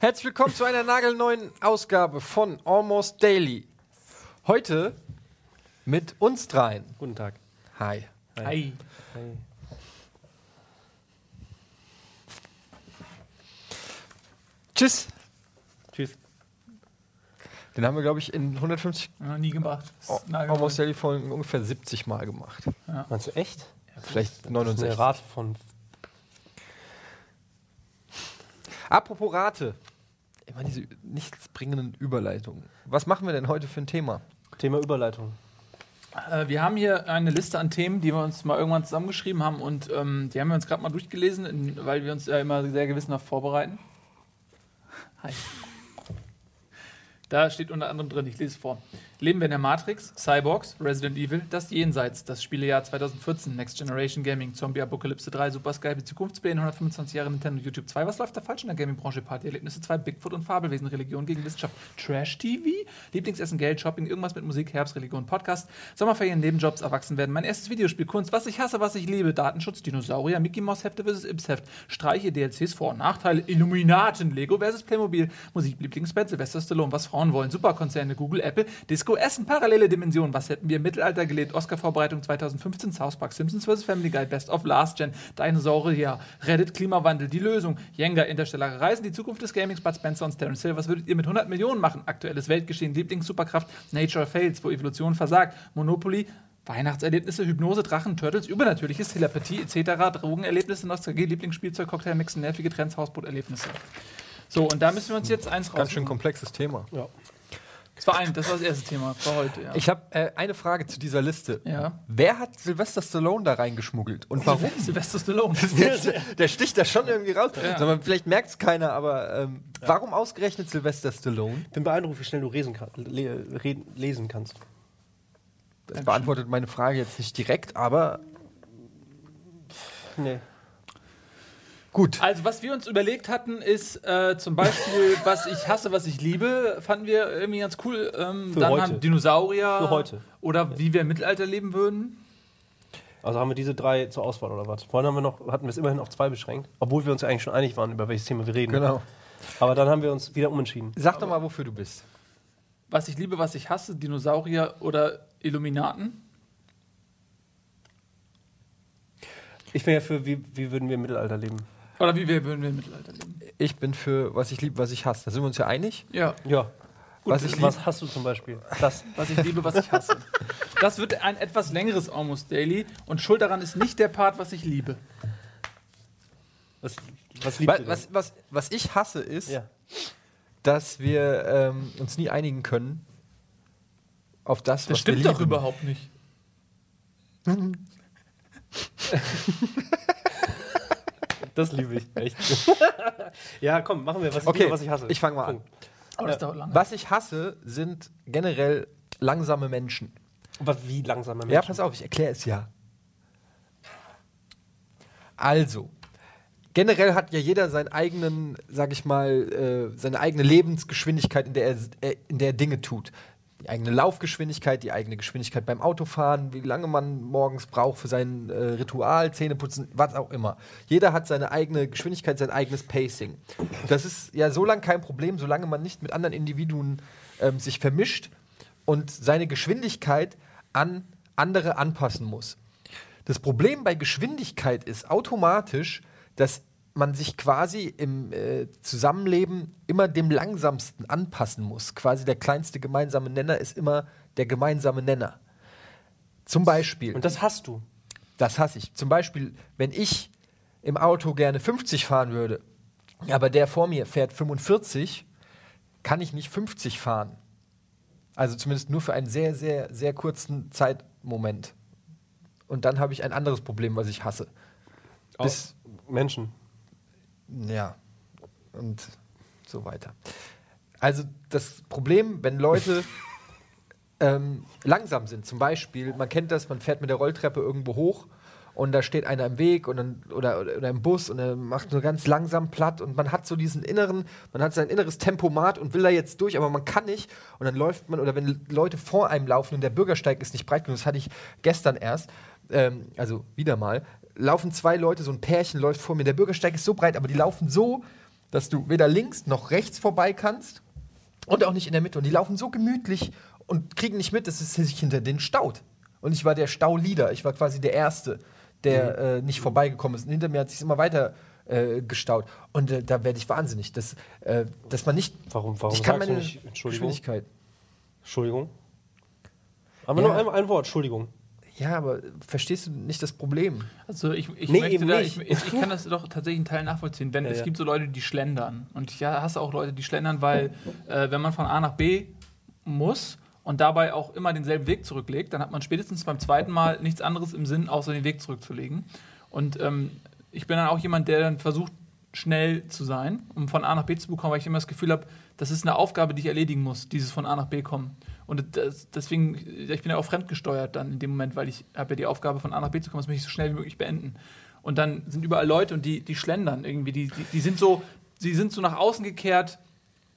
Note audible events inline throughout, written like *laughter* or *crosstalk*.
Herzlich willkommen zu einer nagelneuen Ausgabe von Almost Daily. Heute mit uns dreien. Guten Tag. Hi. Hi. Tschüss. Tschüss. Den haben wir, glaube ich, in 150 Noch nie gemacht. Nagelneu. Almost Daily Folgen ungefähr 70 Mal gemacht. Meinst du echt? Vielleicht Das ist 69. eine Rate von. Apropos Rate. Immer diese nichtsbringenden Überleitungen. Was machen wir denn heute für ein Thema? Thema Überleitung. Äh, wir haben hier eine Liste an Themen, die wir uns mal irgendwann zusammengeschrieben haben und ähm, die haben wir uns gerade mal durchgelesen, in, weil wir uns ja immer sehr gewissenhaft vorbereiten. Hi. Da steht unter anderem drin, ich lese es vor. Leben wir in der Matrix, Cyborgs, Resident Evil, das Jenseits, das Spielejahr 2014, Next Generation Gaming, Zombie Apokalypse 3, Super Skype, Zukunftspläne, 125 Jahre Nintendo, YouTube 2, was läuft da falsch in der Gaming-Branche, Partyerlebnisse 2, Bigfoot und Fabelwesen, Religion gegen Wissenschaft, Trash-TV, Lieblingsessen, Geld, Shopping, irgendwas mit Musik, Herbst, Religion, Podcast, Sommerferien, Nebenjobs, Erwachsenwerden, mein erstes Videospiel, Kunst, was ich hasse, was ich liebe, Datenschutz, Dinosaurier, Mickey Mouse Hefte vs. Ips-Heft, Streiche, DLCs, Vor- und Nachteile, Illuminaten, Lego vs. Playmobil, Musik, Lieblingsband, Sylvester Stallone, was Frauen wollen, Superkonzerne, Google, Apple, Disco, Essen, parallele Dimensionen, was hätten wir im Mittelalter gelebt, Oscar-Vorbereitung 2015, South Park, Simpsons vs. Family Guy, Best of Last Gen, Dinosaurier, Reddit, Klimawandel, die Lösung, Jenga, interstellare Reisen, die Zukunft des Gamings, Bud Spencer und Terence Hill, was würdet ihr mit 100 Millionen machen? Aktuelles Weltgeschehen, Lieblings-Superkraft, Nature Fails, wo Evolution versagt, Monopoly, Weihnachtserlebnisse, Hypnose, Drachen, Turtles, Übernatürliches, Telepathie etc., Drogenerlebnisse, Nostalgie, Lieblingsspielzeug, Cocktailmixen, nervige Trends, Hausbooterlebnisse. So, und da müssen wir uns jetzt eins Ganz schön komplexes Thema. Ja. Das war, ein, das war das erste Thema für heute. Ja. Ich habe äh, eine Frage zu dieser Liste. Ja. Wer hat Sylvester Stallone da reingeschmuggelt und warum? Sylvester Stallone. *laughs* der, *laughs* der sticht da schon irgendwie raus. Ja. Mal, vielleicht merkt es keiner, aber ähm, warum ausgerechnet Sylvester Stallone? Bin beeindruckt, wie schnell du lesen, kann, le, reden, lesen kannst. Das beantwortet meine Frage jetzt nicht direkt, aber Nee. Gut. Also, was wir uns überlegt hatten, ist äh, zum Beispiel, *laughs* was ich hasse, was ich liebe, fanden wir irgendwie ganz cool. Ähm, Für dann heute. haben Dinosaurier. Für heute. Oder wie wir im Mittelalter leben würden. Also haben wir diese drei zur Auswahl oder was? Vorhin haben wir noch, hatten wir es immerhin auf zwei beschränkt, obwohl wir uns ja eigentlich schon einig waren, über welches Thema wir reden. Genau. Aber dann haben wir uns wieder umentschieden. Sag doch mal, wofür du bist. Was ich liebe, was ich hasse, Dinosaurier oder Illuminaten. Ich bin ja für, wie, wie würden wir im Mittelalter leben? Oder wie wir würden wir im Mittelalter leben. Ich bin für was ich liebe, was ich hasse. Da sind wir uns ja einig. Ja, Ja. was ich liebe. Was hast du zum Beispiel? Das. *laughs* was ich liebe, was ich hasse. Das wird ein etwas längeres Almost Daily und schuld daran ist nicht der Part, was ich liebe. Was, was liebst Was, was, was, was ich hasse, ist, Ja. dass wir ähm, uns nie einigen können auf das, Das was stimmt wir doch lieben. überhaupt nicht. *laughs* Das liebe ich, echt. *laughs* ja, komm, machen wir, was ich Okay, liebe, was ich hasse. ich fange mal an. Aber das dauert lange. Was ich hasse, sind generell langsame Menschen. Aber wie langsamer Mensch. Ja, pass auf, ich erkläre es ja. Also, generell hat ja jeder seinen eigenen, sag ich mal, äh, seine eigene Lebensgeschwindigkeit, in der er, äh, in der er Dinge tut. Die eigene Laufgeschwindigkeit, die eigene Geschwindigkeit beim Autofahren, wie lange man morgens braucht für sein äh, Ritual, Zähneputzen, was auch immer. Jeder hat seine eigene Geschwindigkeit, sein eigenes Pacing. Das ist ja so lange kein Problem, solange man nicht mit anderen Individuen ähm, sich vermischt und seine Geschwindigkeit an andere anpassen muss. Das Problem bei Geschwindigkeit ist automatisch, dass man sich quasi im äh, Zusammenleben immer dem Langsamsten anpassen muss. Quasi der kleinste gemeinsame Nenner ist immer der gemeinsame Nenner. Zum Beispiel, Und das hast du. das hasse ich. Zum Beispiel, wenn ich im Auto gerne 50 fahren würde, aber der vor mir fährt 45, kann ich nicht 50 fahren. Also zumindest nur für einen sehr, sehr, sehr kurzen Zeitmoment. Und dann habe ich ein anderes Problem, was ich hasse. Bis, Menschen. Ja, und so weiter. Also das Problem, wenn Leute *laughs* ähm, langsam sind, zum Beispiel, man kennt das, man fährt mit der Rolltreppe irgendwo hoch und da steht einer im Weg und dann, oder, oder, im Bus und er macht nur ganz langsam platt und man hat so diesen inneren, man hat sein inneres Tempomat und will da jetzt durch, aber man kann nicht und dann läuft man, oder wenn Leute vor einem laufen und der Bürgersteig ist nicht breit genug, das hatte ich gestern erst, ähm, also wieder mal, laufen zwei Leute, so ein Pärchen läuft vor mir, der Bürgersteig ist so breit, aber die laufen so, dass du weder links noch rechts vorbei kannst und auch nicht in der Mitte. Und die laufen so gemütlich und kriegen nicht mit, dass es sich hinter denen staut. Und ich war der Stauleader. Ich war quasi der Erste, der äh, nicht vorbeigekommen ist. Und hinter mir hat sich immer weiter äh, gestaut. Und äh, da werde ich wahnsinnig, dass, äh, dass man nicht. Warum- warum ich kann meine nicht Entschuldigung? Geschwindigkeit. Entschuldigung. Aber Ja. nur ein, ein Wort, Entschuldigung. Ja, aber verstehst du nicht das Problem? Also ich, ich Nee, möchte da, nicht. ich, ich, ich kann das doch tatsächlich einen Teil nachvollziehen, denn Ja, es ja. gibt so Leute, die schlendern. Und ich ja, hasse auch Leute, die schlendern, weil äh, wenn man von A nach B muss und dabei auch immer denselben Weg zurücklegt, dann hat man spätestens beim zweiten Mal nichts anderes im Sinn, außer den Weg zurückzulegen. Und ähm, ich bin dann auch jemand, der dann versucht, schnell zu sein, um von A nach B zu bekommen, weil ich immer das Gefühl habe, das ist eine Aufgabe, die ich erledigen muss, dieses von A nach B kommen. Und das, deswegen, ich bin ja auch fremdgesteuert dann in dem Moment, weil ich habe ja die Aufgabe, von A nach B zu kommen, das möchte ich so schnell wie möglich beenden. Und dann sind überall Leute und die, die schlendern irgendwie, die, die, die sind so, sie sind so nach außen gekehrt,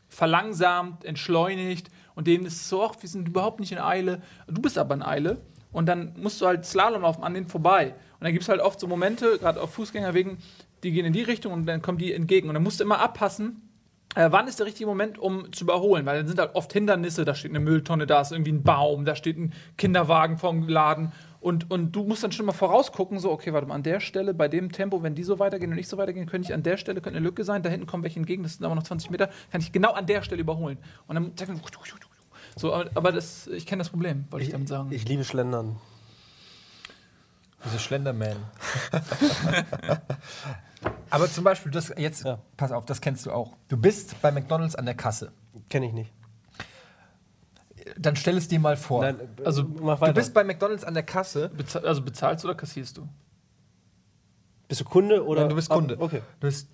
verlangsamt, entschleunigt und denen ist so, ach, wir sind überhaupt nicht in Eile. Du bist aber in Eile und dann musst du halt Slalom laufen an denen vorbei. Und dann gibt es halt oft so Momente, gerade auf Fußgängerwegen, die gehen in die Richtung und dann kommen die entgegen. Und dann musst du immer abpassen, äh, wann ist der richtige Moment, um zu überholen? Weil dann sind halt oft Hindernisse, da steht eine Mülltonne, da ist irgendwie ein Baum, da steht ein Kinderwagen vorm Laden. Und, und du musst dann schon mal vorausgucken, so, okay, warte mal, an der Stelle, bei dem Tempo, wenn die so weitergehen und nicht so weitergehen, könnte ich an der Stelle könnte eine Lücke sein, da hinten kommen welche entgegen, das sind aber noch 20 Meter, kann ich genau an der Stelle überholen. Und dann zack, so, aber, aber das, ich kenne das Problem, wollte ich, damit sagen. Ich liebe Schlendern. Diese Schlenderman. *laughs* *laughs* Aber zum Beispiel, das jetzt, Ja. pass auf, das kennst du auch. Du bist bei McDonalds an der Kasse. Kenne ich nicht. Dann stell es dir mal vor. Nein, Also, mach du weiter. bist bei McDonalds an der Kasse. Bezahl, also bezahlst du oder kassierst du? Bist du Kunde oder? Nein, du bist Kunde. Ah, okay. Du bist,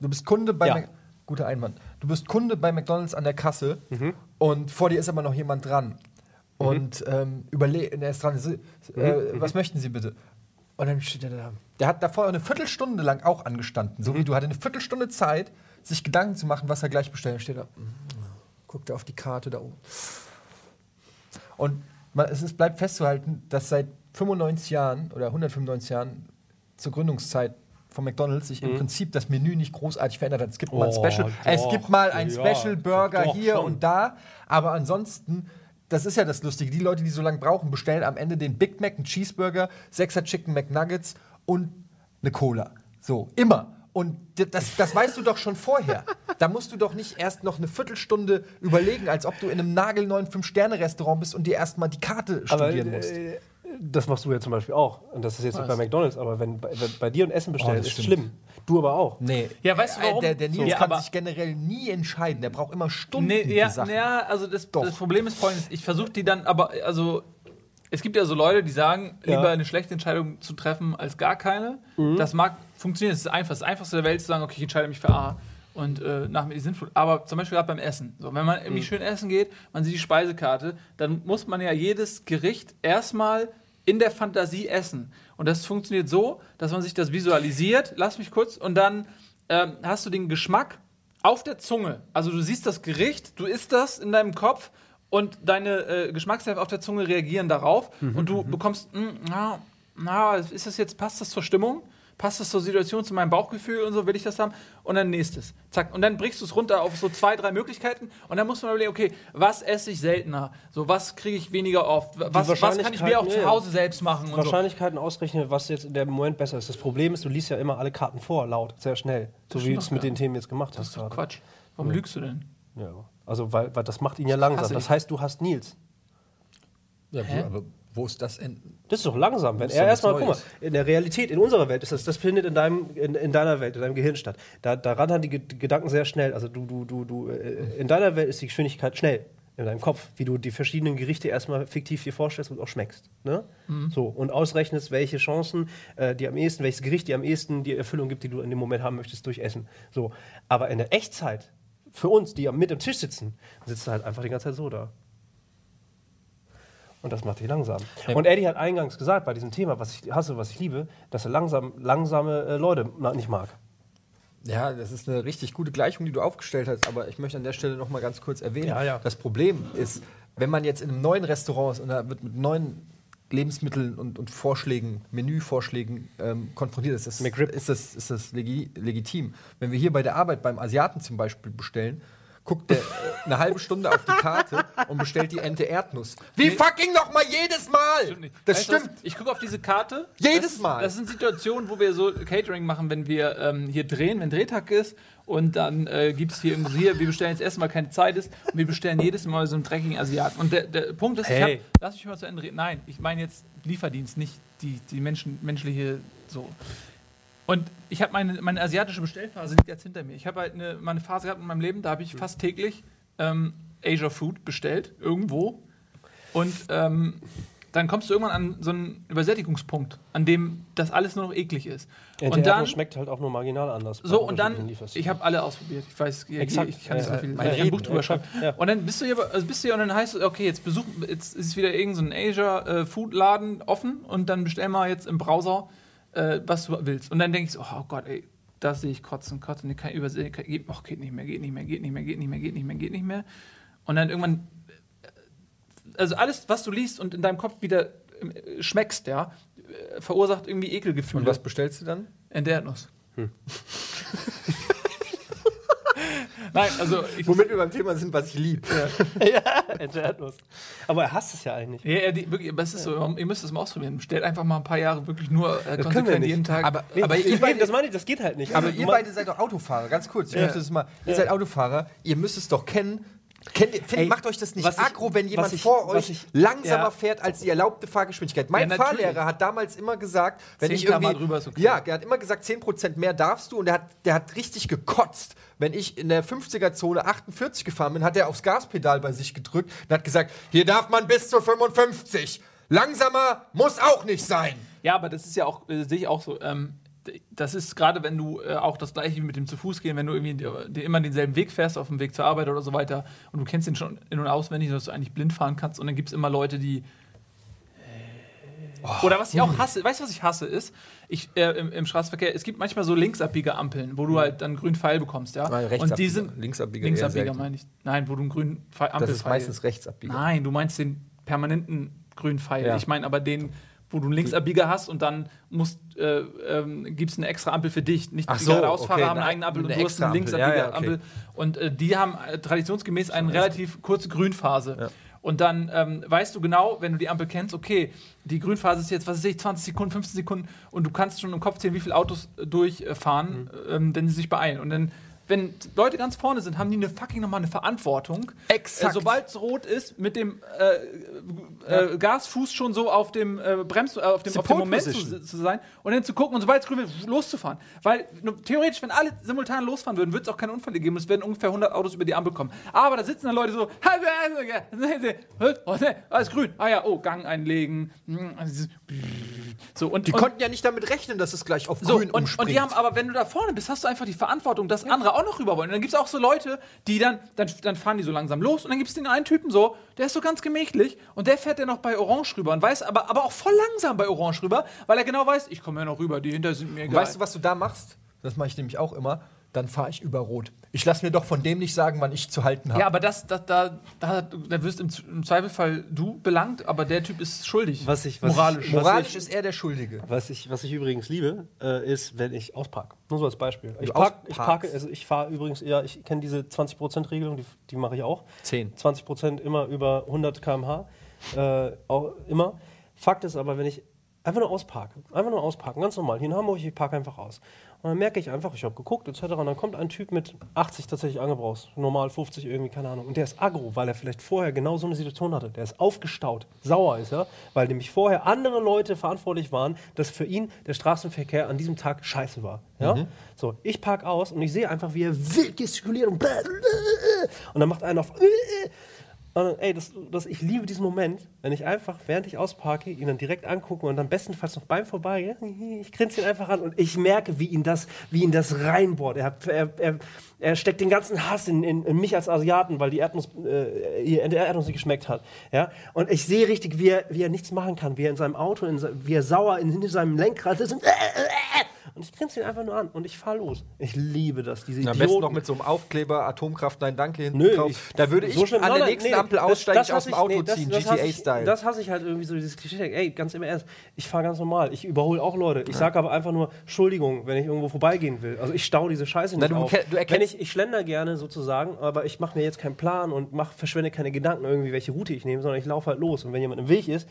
du bist Kunde bei Ja. Mac- Guter Einwand. Du bist Kunde bei McDonalds an der Kasse Mhm. und vor dir ist aber noch jemand dran. Und ähm, überlegt, er ist dran, äh, Mhm. was möchten Sie bitte? Und dann steht er da. Der hat davor eine Viertelstunde lang auch angestanden. Mhm. So wie du, hatte eine Viertelstunde Zeit, sich Gedanken zu machen, was er gleich bestellt. Dann steht er, mm, guckt er auf die Karte da oben. Und man, es ist, bleibt festzuhalten, dass seit 95 Jahren oder 195 Jahren zur Gründungszeit von McDonalds sich im Prinzip das Menü nicht großartig verändert hat. Es gibt mal ein Mhm. Oh, Special, es doch, gibt mal ein ja, Special Burger doch hier schon. und da, aber ansonsten das ist ja das Lustige. Die Leute, die so lange brauchen, bestellen am Ende den Big Mac, einen Cheeseburger, Sechser Chicken McNuggets und eine Cola. So, immer. Und das, das weißt du doch schon vorher. Da musst du doch nicht erst noch eine Viertelstunde überlegen, als ob du in einem nagelneuen Fünf-Sterne-Restaurant bist und dir erstmal die Karte Aber studieren musst. äh, das machst du ja zum Beispiel auch. Und das ist jetzt nicht bei McDonalds, aber wenn bei, wenn bei dir ein Essen bestellt, Oh, das ist stimmt. schlimm. Du aber auch. Nee. Ja, weißt du warum? Der, der Nils Ja, kann aber- sich generell nie entscheiden. Der braucht immer Stunden Nee, ja, Sachen. ja, also das, das Problem ist folgendes, ich versuche die dann, aber also es gibt ja so Leute, die sagen, Ja. lieber eine schlechte Entscheidung zu treffen als gar keine. Das mag funktionieren, das ist einfach, das Einfachste der Welt zu sagen, okay, ich entscheide mich für A und äh, nach mir die sinnvoll. Aber zum Beispiel gerade beim Essen. So, wenn man irgendwie schön essen geht, man sieht die Speisekarte, dann muss man ja jedes Gericht erstmal in der Fantasie essen. Und das funktioniert so, dass man sich das visualisiert, lass mich kurz, und dann ähm, hast du den Geschmack auf der Zunge. Also du siehst das Gericht, du isst das in deinem Kopf und deine äh, Geschmacksnerven auf der Zunge reagieren darauf und du bekommst, mm, na, na, ist das jetzt, passt das zur Stimmung? Passt das zur Situation, zu meinem Bauchgefühl und so, will ich das haben? Und dann nächstes. Zack. Und dann brichst du es runter auf so zwei, drei Möglichkeiten und dann muss man überlegen, okay, was esse ich seltener? So, was kriege ich weniger oft? Was, was kann ich mir auch zu ja, ja. Hause selbst machen? Und so. Wahrscheinlichkeiten ausrechnen, was jetzt in dem Moment besser ist. Das Problem ist, du liest ja immer alle Karten vor, laut, sehr schnell. So wie du es mit den Themen jetzt gemacht Das hast. ist doch. Quatsch. Warum lügst du denn? Ja. Also, weil, weil das macht ihn ja langsam. Das heißt, du hast Nils. Ja, Hä? aber wo ist das enden? Das ist doch langsam. Wenn er erstmal, guck mal, in der Realität, in unserer Welt ist das, das findet in deinem, in, in deiner Welt, in deinem Gehirn statt. Da, da rattern die Ge- Gedanken sehr schnell. Also du, du, du, du, äh, in deiner Welt ist die Geschwindigkeit schnell in deinem Kopf, wie du die verschiedenen Gerichte erstmal fiktiv dir vorstellst und auch schmeckst. Ne? So, und ausrechnest, welche Chancen äh, die am ehesten, welches Gericht dir am ehesten die Erfüllung gibt, die du in dem Moment haben möchtest durch Essen. So. Aber in der Echtzeit, für uns, die mit am Tisch sitzen, sitzt du halt einfach die ganze Zeit so da. Und das macht dich langsam. Und Eddie hat eingangs gesagt bei diesem Thema, was ich hasse, was ich liebe, dass er langsam, langsame äh, Leute nicht mag. Ja, das ist eine richtig gute Gleichung, die du aufgestellt hast, aber ich möchte an der Stelle noch mal ganz kurz erwähnen, Ja, ja. das Problem ist, wenn man jetzt in einem neuen Restaurant ist und da wird mit neuen Lebensmitteln und, und Vorschlägen, Menüvorschlägen ähm, konfrontiert ist, ist, ist das, ist das legi legitim. Wenn wir hier bei der Arbeit beim Asiaten zum Beispiel bestellen, guckt der äh, eine halbe Stunde auf die Karte und bestellt die Ente Erdnuss. Wie fucking noch mal jedes Mal! Stimmt. Das Weißt du was? stimmt. Ich gucke auf diese Karte. Jedes das, Mal. Das sind Situationen, wo wir so Catering machen, wenn wir ähm, hier drehen, wenn Drehtag ist. Und dann äh, gibt es hier irgendwo so, hier, wir bestellen jetzt erstmal keine Zeit ist. Und wir bestellen jedes Mal so einen dreckigen Asiaten. Und der, der Punkt ist, ich Hey. hab, lass mich mal zu Ende reden. Nein, ich meine jetzt Lieferdienst, nicht die, die Menschen, menschliche so. Und ich habe meine, meine asiatische Bestellphase liegt jetzt hinter mir. Ich habe halt eine, meine Phase gehabt in meinem Leben, da habe ich fast täglich ähm, Asia Food bestellt, irgendwo. Und ähm, dann kommst du irgendwann an so einen Übersättigungspunkt, an dem das alles nur noch eklig ist. Ente und dann, schmeckt halt auch nur marginal anders. so, und dann, ich habe alle ausprobiert. Ich weiß, ich, Exakt. ich kann nicht Ja, so viel, ja. ich kann ein Buch Ja, drüber schreiben. ja. Und dann bist du hier, also bist du hier und dann heißt es, okay, jetzt besuch, jetzt ist wieder irgendein so ein Asia-Food-Laden offen und dann bestell mal jetzt im Browser, äh, was du willst. Und dann denke ich so, oh Gott, ey, das sehe ich kotzen, kotzen, ich kann übersehen, kann, geht, oh, geht nicht mehr, geht nicht mehr, geht nicht mehr, geht nicht mehr, geht nicht mehr, geht nicht mehr. Und dann irgendwann, äh, also alles, was du liest und in deinem Kopf wieder äh, schmeckst, ja, äh, verursacht irgendwie Ekelgefühle. Und was bestellst du dann? Ente Erdnuss. Hm. *laughs* Nein, also ich, Womit wir beim Thema sind, was ich liebe. *laughs* Ente Erdnuss. Aber er hasst es ja eigentlich. Ja, ja, die, wirklich, aber es ist so, ihr müsst es mal ausprobieren. Stellt einfach mal ein paar Jahre wirklich nur äh, können wir konsequent nicht. jeden Tag. Aber, Nee, aber ich, ihr beide, das meine ich, das geht halt nicht. aber Also, ihr beide seid doch Autofahrer, ganz kurz. Ich Ja. möchte das mal. Ihr Ja. seid Autofahrer, ihr müsst es doch kennen. Kennt, ihr- find, Ey, macht euch das nicht was ich- aggro, wenn jemand ich- vor euch ich- langsamer ja. fährt als die erlaubte Fahrgeschwindigkeit? Mein Ja. Fahrlehrer hat damals immer gesagt, wenn 10 ich irgendwie. drüber okay. Ja, der hat immer gesagt, 10% mehr darfst du und der hat, der hat richtig gekotzt. Wenn ich in der 50er-Zone 48 gefahren bin, hat er aufs Gaspedal bei sich gedrückt und hat gesagt, hier darf man bis zu 55. Langsamer muss auch nicht sein. ja, aber das ist ja auch, äh, sehe ich auch so. Ähm, das ist gerade, wenn du äh, auch das gleiche wie mit dem zu Fuß gehen, wenn du irgendwie dir immer denselben Weg fährst auf dem Weg zur Arbeit oder so weiter und du kennst den schon in- und auswendig, dass du eigentlich blind fahren kannst und dann gibt es immer Leute, die. Oder was ich auch hasse, weißt du, was ich hasse, ist, ich, äh, im, im Straßenverkehr, es gibt manchmal so linksabbiege Ampeln, wo du halt dann grünen Pfeil bekommst, ja. Nein, und die sind. Linksabbieger Linksabbieger meine ich. Nein, wo du einen grünen Pfeil, Das ist meistens Rechtsabbieger. Nein, du meinst den permanenten grünen Pfeil. Ja. Ich meine aber den, wo du einen Linksabbieger hast und dann musst, äh, ähm, gibt es eine extra Ampel für dich. Nicht die so, geradeausfahrer okay, haben eine eigene Ampel und eine du hast eine Ampel. Ja, ja, okay. Und äh, die haben äh, traditionsgemäß eine relativ kurze Grünphase. Und dann ähm, weißt du genau, wenn du die Ampel kennst, okay, die Grünphase ist jetzt, was weiß ich, 20 Sekunden, 15 Sekunden und du kannst schon im Kopf zählen, wie viele Autos äh, durchfahren, Mhm. ähm, wenn sie sich beeilen. Und dann, wenn Leute ganz vorne sind, haben die eine fucking nochmal eine Verantwortung. Exakt. Äh, sobald es rot ist, mit dem äh, äh, Gasfuß schon so auf dem äh, Brems, äh, auf dem, auf dem Moment zu, zu sein und dann zu gucken und sobald es grün wird, loszufahren. Weil theoretisch, wenn alle simultan losfahren würden, würde es auch keine Unfälle geben. Es werden ungefähr 100 Autos über die Ampel kommen. Aber da sitzen dann Leute so, *laughs* alles grün. Ah ja, oh, Gang einlegen. *laughs* So, und, Die und, konnten ja nicht damit rechnen, dass es gleich auf so, grün und, umspringt. und die haben aber, wenn du da vorne bist, hast du einfach die Verantwortung, dass andere auch noch rüber wollen. Und dann gibt es auch so Leute, die dann, dann, dann fahren die so langsam los und dann gibt es den einen Typen so, der ist so ganz gemächlich und der fährt dann noch bei Orange rüber und weiß aber, aber auch voll langsam bei Orange rüber, weil er genau weiß, ich komme ja noch rüber, die hinter sind mir egal. Weißt du, was du da machst? Das mache ich nämlich auch immer. Dann fahre ich über Rot. Ich lasse mir doch von dem nicht sagen, wann ich zu halten habe. ja, aber das, das, da, da, da wirst im, im Zweifelsfall du belangt, aber der Typ ist schuldig. Was ich- was Moralisch. ich- Moralisch ich- ist er der Schuldige. Was ich, was ich übrigens liebe, äh, ist, wenn ich ausparke. Nur so als Beispiel. Ich, park, ich parke, also ich fahre übrigens eher, ich kenne diese 20%-Regelung, die, die mache ich auch. 10. 20% immer über 100 km/h. Äh, auch immer. Fakt ist aber, wenn ich einfach nur ausparke, einfach nur ausparken, ganz normal, hier in Hamburg, ich parke einfach aus. Und dann merke ich einfach, ich habe geguckt, etc. Und dann kommt ein Typ mit 80 tatsächlich angebraucht, normal 50 irgendwie, keine Ahnung. Und der ist aggro, weil er vielleicht vorher genau so eine Situation hatte. Der ist aufgestaut, sauer ist er, weil nämlich vorher andere Leute verantwortlich waren, dass für ihn der Straßenverkehr an diesem Tag scheiße war. Ja? So, ich parke aus und ich sehe einfach, wie er wild gestikuliert und und dann macht einer auf dann, ey, das, das, ich liebe diesen Moment, wenn ich einfach, während ich ausparke, ihn dann direkt angucke und dann bestenfalls noch beim Vorbei, ich grinse ihn einfach an und ich merke, wie ihn das, wie ihn das reinbohrt. Er, hat- er, er, er steckt den ganzen Hass in, in, in mich als Asiaten, weil die Erdnuss, äh, die Erdnuss nicht geschmeckt hat. Ja? Und ich sehe richtig, wie er, wie er nichts machen kann, wie er in seinem Auto, in, wie er sauer in, hinter seinem Lenkrad ist und, Und ich grinse ihn einfach nur an und ich fahre los. Ich liebe das, diese Am Idioten. besten noch mit so einem Aufkleber, Atomkraft, nein, danke hinten Nö, drauf. ich- da würde ich so schlimm- an der nächsten nee, Ampel das- aussteigen, das aus hasse dem ich- Auto nee, das- ziehen, das GTA-Style. Das hasse ich halt irgendwie so, dieses Klischee. Ey, ganz im Ernst, ich fahre ganz normal. Ich überhole auch Leute. Ich sage aber einfach nur Entschuldigung, wenn ich irgendwo vorbeigehen will. Also ich stau diese Scheiße nicht du auf. du erkennst- wenn ich, ich schlender gerne sozusagen, aber ich mache mir jetzt keinen Plan und mach, verschwende keine Gedanken irgendwie, welche Route ich nehme, sondern ich laufe halt los. Und wenn jemand im Weg ist,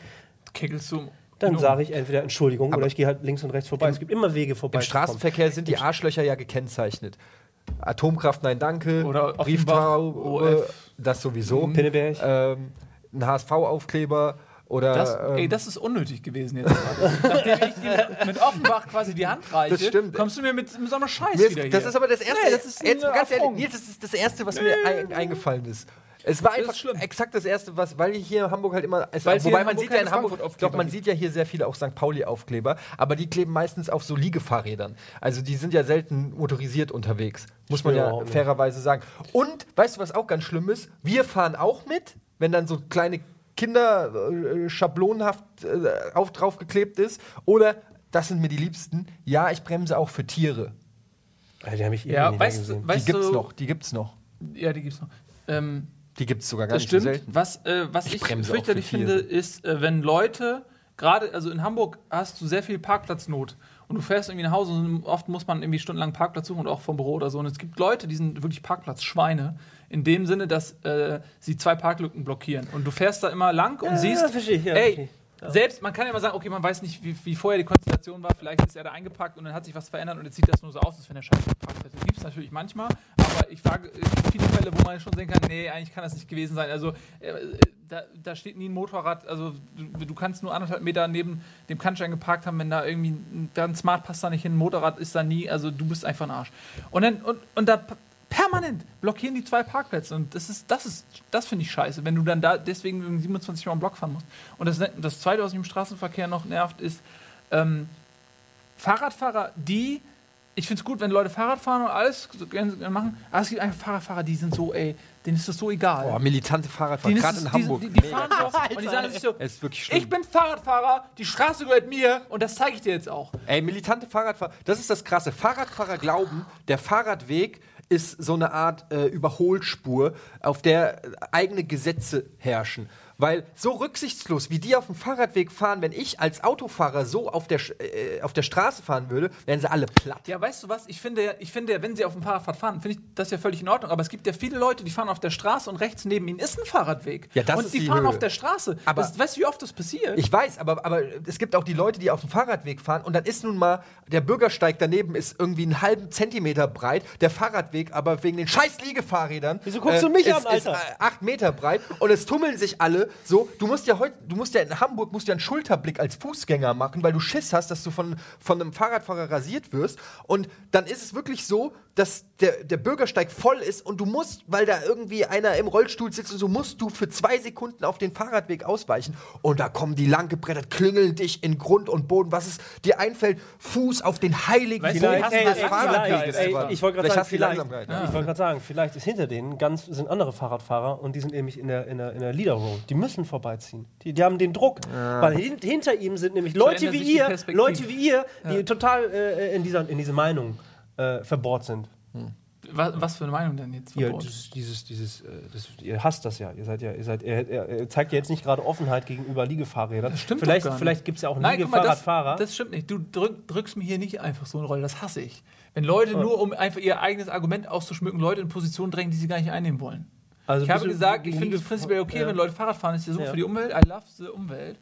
Kickelst du. Dann No. sage ich entweder Entschuldigung oder ich gehe halt links und rechts vorbei. es gibt immer Wege vorbei. Im Straßenverkehr sind die Arschlöcher ja gekennzeichnet. Atomkraft, nein, danke. Oder Brieftaube, OF. das sowieso. Pinneberg. Ähm, ein HSV-Aufkleber oder. Das, ähm, ey, das ist unnötig gewesen jetzt. gerade. Nachdem ich dir mit Offenbach quasi die Hand reiche, kommst du mir mit, mit so einem Scheiß Mir wieder ist, das hier. ist aber das erste. Nee, das ist jetzt ganz ehrlich. Nils, das ist das erste, was mir ein, eingefallen ist. Es war einfach ist schlimm. exakt das erste, was, weil hier in Hamburg halt immer. Es, es wobei in man Hamburg sieht ja in Hamburg, ich glaube, man gibt. sieht ja hier sehr viele auch St. Pauli-Aufkleber, aber die kleben meistens auf so Liegefahrrädern. Also die sind ja selten motorisiert unterwegs, muss man ja fairerweise sagen. Und weißt du, was auch ganz schlimm ist? Wir fahren auch mit, wenn dann so kleine Kinder äh, schablonenhaft äh, auf, draufgeklebt ist. Oder, das sind mir die Liebsten, ja, ich bremse auch für Tiere. Alter, die habe ich Ja, nicht mehr weißt, gesehen. weißt die gibt's noch, die gibt's noch. Ja, die gibt's noch. Ähm, Die gibt's sogar gar das nicht so selten. Was, äh, was Ich ich, fürchterlich finde, ist, äh, wenn Leute, gerade, also in Hamburg hast du sehr viel Parkplatznot und du fährst irgendwie nach Hause und oft muss man irgendwie stundenlang Parkplatz suchen und auch vom Büro oder so. Und es gibt Leute, die sind wirklich Parkplatzschweine. In dem Sinne, dass äh, sie zwei Parklücken blockieren. Und du fährst da immer lang und Ja, siehst, ich, ja, ey, selbst, man kann ja immer sagen, okay, man weiß nicht, wie, wie vorher die Konstellation war, vielleicht ist er da eingepackt und dann hat sich was verändert und jetzt sieht das nur so aus, als wenn er scheiße geparkt hätte. Gibt es natürlich manchmal, aber ich frage, viele Fälle, wo man schon sehen kann, nee, eigentlich kann das nicht gewesen sein. Also äh, da, da steht nie ein Motorrad, also du, du kannst nur anderthalb Meter neben dem Kannstein geparkt haben, wenn da irgendwie ein, Smart passt da nicht hin, ein Motorrad ist da nie, also du bist einfach ein Arsch. Und dann, und, und da permanent blockieren die zwei Parkplätze und das ist, das ist, das finde ich scheiße, wenn du dann da deswegen irgendwie 27 Mal am Block fahren musst. Und das, das zweite, was mich im Straßenverkehr noch nervt, ist ähm, Fahrradfahrer, die, ich finde es gut, wenn Leute Fahrrad fahren und alles machen, aber es gibt einfach Fahrradfahrer, die sind so, ey, denen ist das so egal. Boah, militante Fahrradfahrer, gerade in die, Hamburg. Die, die Mega fahren so und die sagen sich so, Es ist wirklich schlimm. ich bin Fahrradfahrer, die Straße gehört mir und das zeige ich dir jetzt auch. Ey, militante Fahrradfahrer, das ist das Krasse. Fahrradfahrer glauben, der Fahrradweg ist so eine Art äh, Überholspur, auf der eigene Gesetze herrschen. Weil so rücksichtslos, wie die auf dem Fahrradweg fahren, wenn ich als Autofahrer so auf der, äh, auf der Straße fahren würde, wären sie alle platt. Ja, weißt du was? Ich finde, ja- ich finde, wenn sie auf dem Fahrrad fahren, finde ich das ja völlig in Ordnung. Aber es gibt ja viele Leute, die fahren auf der Straße und rechts neben ihnen ist ein Fahrradweg. Ja, das und ist die die fahren Höhe. auf der Straße. Aber- das, weißt du, wie oft das passiert? Ich weiß, aber, aber es gibt auch die Leute, die auf dem Fahrradweg fahren und dann ist nun mal, der Bürgersteig daneben ist irgendwie einen halben Zentimeter breit, der Fahrradweg aber wegen den scheiß Liegefahrrädern Wieso guckst du mich ist, an, Alter? ist äh, acht Meter breit und es tummeln sich alle so. Du musst ja heute, du musst ja in Hamburg musst ja einen Schulterblick als Fußgänger machen, weil du Schiss hast, dass du von, von einem Fahrradfahrer rasiert wirst und dann ist es wirklich so, dass der, der Bürgersteig voll ist und du musst, weil da irgendwie einer im Rollstuhl sitzt und so, musst du für zwei Sekunden auf den Fahrradweg ausweichen. Und da kommen die lang gebrettert, klingeln dich in Grund und Boden. Was es dir einfällt, Fuß auf den heiligen Weißt du, Boden hast ey, du das ey, Fahrradweg vielleicht, ist ey, aber- ich wollte gerade sagen, vielleicht, Langsamkeit, ich wollte gerade sagen, vielleicht ist hinter denen ganz sind andere Fahrradfahrer und die sind nämlich in der, in der, in der Leader Road. Die müssen vorbeiziehen. Die, die haben den Druck, weil hin, hinter ihm sind nämlich Leute wie ihr. Leute wie ihr, die total äh, in dieser in diese Meinung äh, verbohrt sind. was, was für eine Meinung denn jetzt? Ihr, verboten? dieses, dieses, dieses, äh, das, ihr hasst das ja. Ihr seid ja, ihr seid, ihr, ihr, ihr zeigt ja jetzt nicht gerade Offenheit gegenüber Liegefahrrädern. Das stimmt doch vielleicht, vielleicht gibt es ja auch Nein, guck mal, das, Liegefahrradfahrer. das stimmt nicht. Du drück, drückst mir hier nicht einfach so eine Rolle, das hasse ich. Wenn Leute nur, um einfach ihr eigenes Argument auszuschmücken, Leute in Positionen drängen, die sie gar nicht einnehmen wollen. Also ich habe gesagt, ich finde es prinzipiell okay, ja. wenn Leute Fahrrad fahren, ist ja so Ja. für die Umwelt. I love the Umwelt.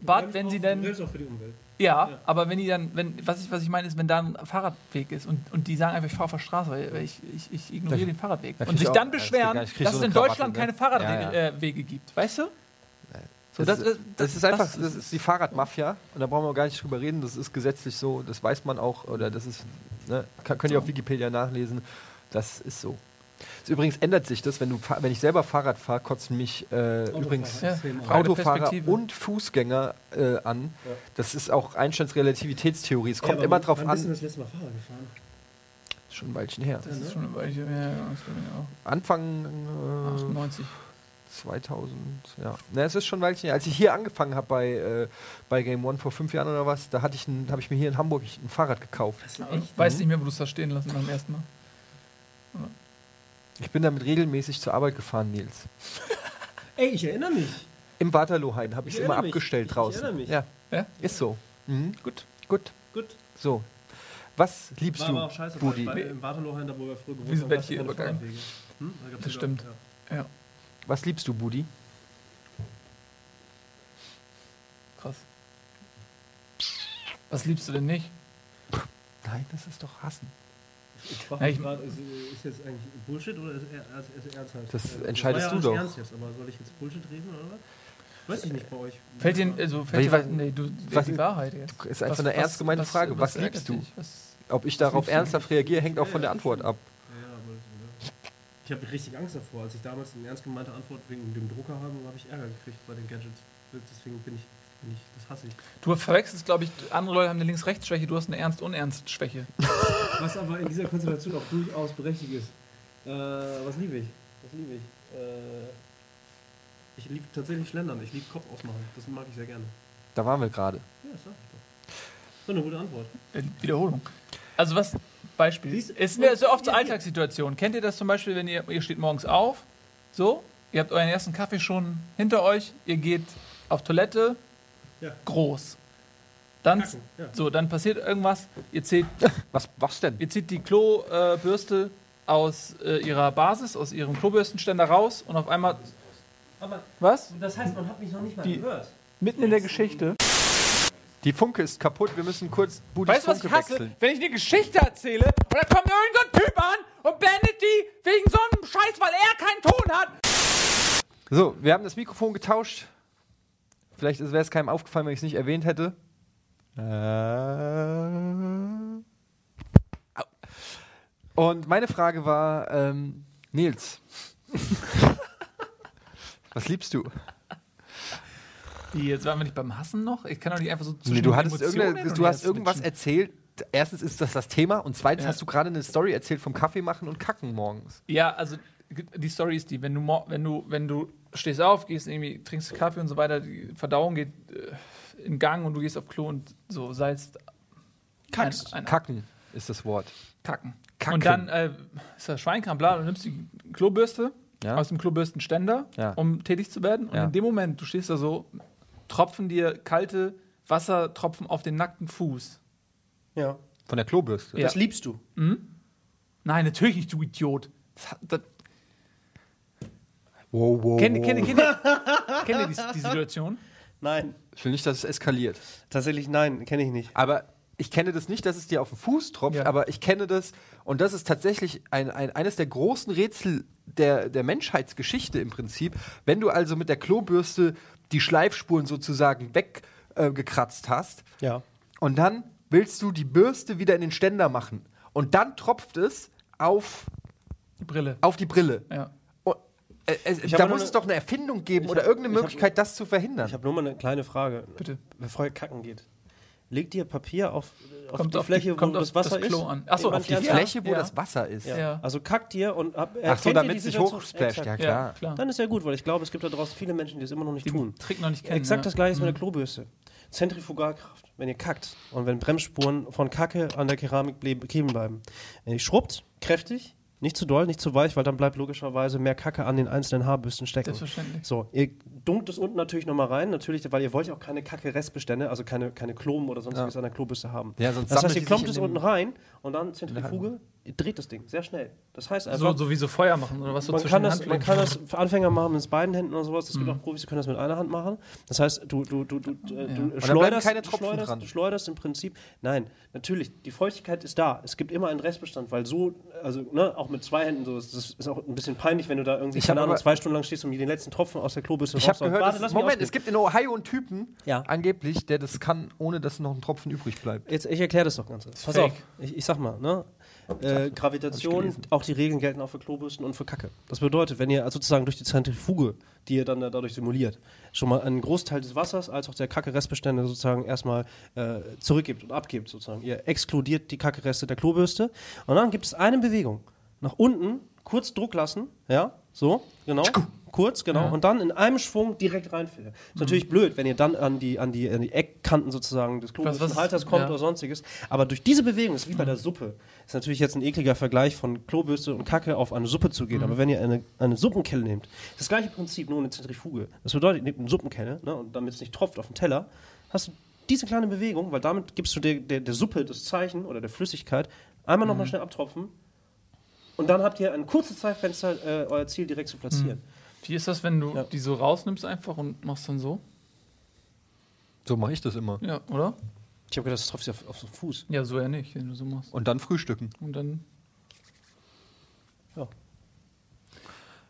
But wenn sie dann. auch für die Umwelt. Ja, aber wenn die dann, wenn, was ich, was ich meine, ist, wenn da ein Fahrradweg ist und, und die sagen einfach, ich fahre auf der Straße, weil ich, ich, ich ignoriere den Fahrradweg. da Und ich sich auch- dann das geht beschweren, dass so es in Krawatte, Deutschland ne? keine Fahrradwege Ja, ja. Äh, gibt. Weißt du? So, Das, das, ist, das ist einfach, das das ist die Fahrradmafia und da brauchen wir gar nicht drüber reden. Das ist gesetzlich so, das weiß man auch oder das ist, ne, kann, könnt ihr auf Wikipedia nachlesen. Das ist so. Es übrigens ändert sich das, wenn du, wenn ich selber Fahrrad fahre, kotzen mich äh, übrigens Ja. Autofahrer und Fußgänger äh, an. Das ist auch Einsteins Relativitätstheorie. Es kommt immer drauf Wann bist du an. das letzte Mal Fahrrad gefahren? Schon ein Weilchen her. das ist schon eine Weile, ja, ja. Anfang äh, 98. 2000, ja. Na, es ist schon ein Weilchen her. Als ich hier angefangen habe bei, äh, bei Game One vor fünf Jahren oder was, da hatte ich ein, habe ich mir hier in Hamburg ein Fahrrad gekauft. Ich weiß nicht mehr, wo du es da stehen lassen beim ersten Mal. Ich bin damit regelmäßig zur Arbeit gefahren, Nils. *laughs* Ey, ich erinnere mich. Im Waterlohhain habe ich Ich es immer mich. abgestellt Ich draußen. erinnere mich. Ja, Ja? ist so. Mhm. Gut, gut. Gut. So. Was liebst War du, aber auch scheiße, Budi? weil im Waterlohhain, da wo wir früher gewohnt Wie sind haben, hier? Fahrradwege. Hm? Da Das stimmt. Ja. Ja, Was liebst du, Budi? krass. Was liebst du denn nicht? Nein, das ist doch Hassen. Ich frage Ja, mich ich- gerade, ist, ist jetzt eigentlich Bullshit oder ist er ist, ist ernsthaft? Das Äh, entscheidest war ja du doch. Ernst jetzt, aber soll ich jetzt Bullshit reden oder was? Weiß ich nicht bei euch. Fällt dir, also, fällt dir was, nee, du, was- die Wahrheit jetzt. ist einfach eine ernst gemeinte Frage. Was ärgert liebst du? Was, Ob ich darauf ernsthaft reagiere, hängt auch von der Antwort ab. Ja, aber ja. ich habe richtig Angst davor. Als ich damals eine ernst gemeinte Antwort wegen dem Drucker habe, habe ich Ärger gekriegt bei den Gadgets. Deswegen bin ich, bin ich das hasse ich. du verwechselst, glaube ich, andere Leute haben eine Links-Rechts-Schwäche, du hast eine Ernst-Unernst-Schwäche. Was aber in dieser Konstellation auch durchaus berechtigt ist. Äh, was liebe ich? Was liebe ich? Äh, ich liebe tatsächlich Schlendern. Ich liebe Kopf ausmachen. Das mag ich sehr gerne. Da waren wir gerade. Ja, das sag ich doch. So eine gute Antwort. Äh, Wiederholung. Also was, Beispiel. Siehst- Es sind ja so oft so. Alltagssituationen. Kennt ihr das zum Beispiel, wenn ihr, ihr steht morgens auf, so, ihr habt euren ersten Kaffee schon hinter euch, ihr geht auf Toilette, Ja. groß. Dann, Kacken, ja. so, dann passiert irgendwas, ihr zieht, *laughs* Was, was denn? ihr zieht die Klobürste aus äh, ihrer Basis, aus ihrem Klobürstenständer raus und auf einmal, Aber was? das heißt, man hat mich noch nicht mal Die- gehört. Mitten in der Geschichte. Die Funke ist kaputt. Wir müssen kurz Budis Weißt du, was Funke ich hasse? wechseln. Wenn ich eine Geschichte erzähle und dann kommt irgend so ein Typ an und blendet die wegen so einem Scheiß, weil er keinen Ton hat. So, wir haben das Mikrofon getauscht. Vielleicht wäre es keinem aufgefallen, wenn ich es nicht erwähnt hätte. Äh. Und meine Frage war, ähm, Nils, *laughs* was liebst du? Jetzt waren wir nicht beim Hassen noch? Ich kann doch nicht einfach so zwischen Nee, du, hattest du hast irgendwas erzählt. Erstens ist das das Thema und zweitens Ja. hast du gerade eine Story erzählt vom Kaffee machen und Kacken morgens. Ja, also die Story ist die, wenn du, wenn du, wenn du stehst auf, gehst irgendwie, trinkst Kaffee und so weiter, die Verdauung geht äh, in Gang und du gehst auf Klo und so salzt Kackst. Ein- ein- Kacken ist das Wort. kacken. Kacken. Und dann äh, ist das Schweinkram, bla, du nimmst die Klobürste Ja. aus dem Klobürstenständer, Ja. um tätig zu werden. Und Ja. in dem Moment, du stehst da so, tropfen dir kalte Wassertropfen auf den nackten Fuß. Ja. Von der Klobürste. Ja. Das liebst du. Nein, natürlich nicht, du Idiot. Das, hat- das, Wow, wow, kennt, wow. kennt, kennt, ihr- kennt ihr *laughs* die, die Situation? Nein. Ich will nicht, dass es eskaliert. Tatsächlich nein, kenne ich nicht. Aber ich kenne das nicht, dass es dir auf den Fuß tropft, Ja. aber ich kenne das und das ist tatsächlich ein, ein, eines der großen Rätsel der, der Menschheitsgeschichte im Prinzip. Wenn du also mit der Klobürste die Schleifspuren sozusagen weggekratzt äh, gekratzt hast Ja. und dann willst du die Bürste wieder in den Ständer machen und dann tropft es auf, Die Brille. auf die Brille. Ja. Und, äh, es, Ich da muss nur es doch eine Erfindung geben oder hab- irgendeine ich hab- Möglichkeit, das zu verhindern. Ich habe nur mal eine kleine Frage. Bitte. Bevor ihr kacken geht. Legt ihr Papier auf, auf Kommt die auf die- Fläche, kommt wo auf das Wasser das Klo ist? an. Ach so, Jemand auf die? Fläche, wo Ja. das Wasser ist. Ja. Ja. Also kackt ihr und ab, Ach so, erkennt ihr damit die es sich hochsplasht, ja klar. Ja, klar. Dann ist ja gut, weil ich glaube, es gibt da draußen viele Menschen, die es immer noch nicht Die tun. Trick noch nicht kennen. Exakt ja. das gleiche ist mit der Klobürste. Zentrifugalkraft. Wenn ihr kackt und wenn Bremsspuren von Kacke an der Keramik kleben bleiben. Wenn ihr schrubbt, kräftig, nicht zu doll, nicht zu weich, weil dann bleibt logischerweise mehr Kacke an den einzelnen Haarbürsten stecken. Selbstverständlich. So, ihr dunkt es unten natürlich nochmal rein, natürlich, weil ihr wollt ja auch keine Kacke-Restbestände, also keine, keine Kloben oder sonstiges an der Klobürste haben. Ja, sonst das heißt, ihr sich es unten rein und dann Zentrifuge, ihr dreht das Ding sehr schnell. Das heißt einfach, So, so wie so Feuer machen oder was so man, zwischen kann das, man kann das für Anfänger machen mit beiden Händen oder sowas. Es Mhm. gibt auch Profis, die können das mit einer Hand machen. Das heißt, du, du, du, du, äh, du schleuderst, keine Tropfen schleuderst, dran. schleuderst im Prinzip. Nein, natürlich, die Feuchtigkeit ist da. Es gibt immer einen Restbestand, weil so, also ne, auch mit zwei Händen so, das ist auch ein bisschen peinlich, wenn du da irgendwie Ich keine Ahnung, zwei Stunden lang stehst und dir den letzten Tropfen aus der Klobürste Ich habe gehört, Warte, dass, lass mich Moment, es gibt in Ohio einen Typen, Ja. angeblich, der das kann, ohne dass noch ein Tropfen übrig bleibt. Jetzt, ich erkläre das doch ganz. Pass fake. auf, ich, ich sag mal, ne? Äh, Gravitation, auch die Regeln gelten auch für Klobürsten und für Kacke. Das bedeutet, wenn ihr also sozusagen durch die Zentrifuge, die ihr dann da dadurch simuliert, schon mal einen Großteil des Wassers als auch der Kacke-Restbestände sozusagen erstmal äh, zurückgibt und abgibt sozusagen. Ihr exkludiert die Kacke-Reste der Klobürste und dann gibt es eine Bewegung. Nach unten, kurz Druck lassen, ja, so, genau. Kurz, genau, Ja. und dann in einem Schwung direkt reinfährt. Ist natürlich blöd, wenn ihr dann an die, an die, an die Eckkanten sozusagen des Klobürstenhalters kommt ja. oder sonstiges. Aber durch diese Bewegung, ist wie bei der Suppe, ist natürlich jetzt ein ekliger Vergleich von Klobürste und Kacke auf eine Suppe zu gehen. Aber wenn ihr eine, eine Suppenkelle nehmt, das gleiche Prinzip, nur eine Zentrifuge. Das bedeutet, ihr nehmt eine Suppenkelle, ne, und damit es nicht tropft auf den Teller, hast du diese kleine Bewegung, weil damit gibst du der, der, der Suppe das Zeichen oder der Flüssigkeit, einmal nochmal schnell abtropfen und dann habt ihr ein kurzes Zeitfenster, äh, euer Ziel direkt zu platzieren. Wie ist das, wenn du Ja. die so rausnimmst einfach und machst dann so? So mache ich das immer. Ja, oder? Ich habe gedacht, das tropft sich auf, auf den Fuß. Ja, so ja nicht, wenn du so machst. Und dann frühstücken. Und dann. Ja.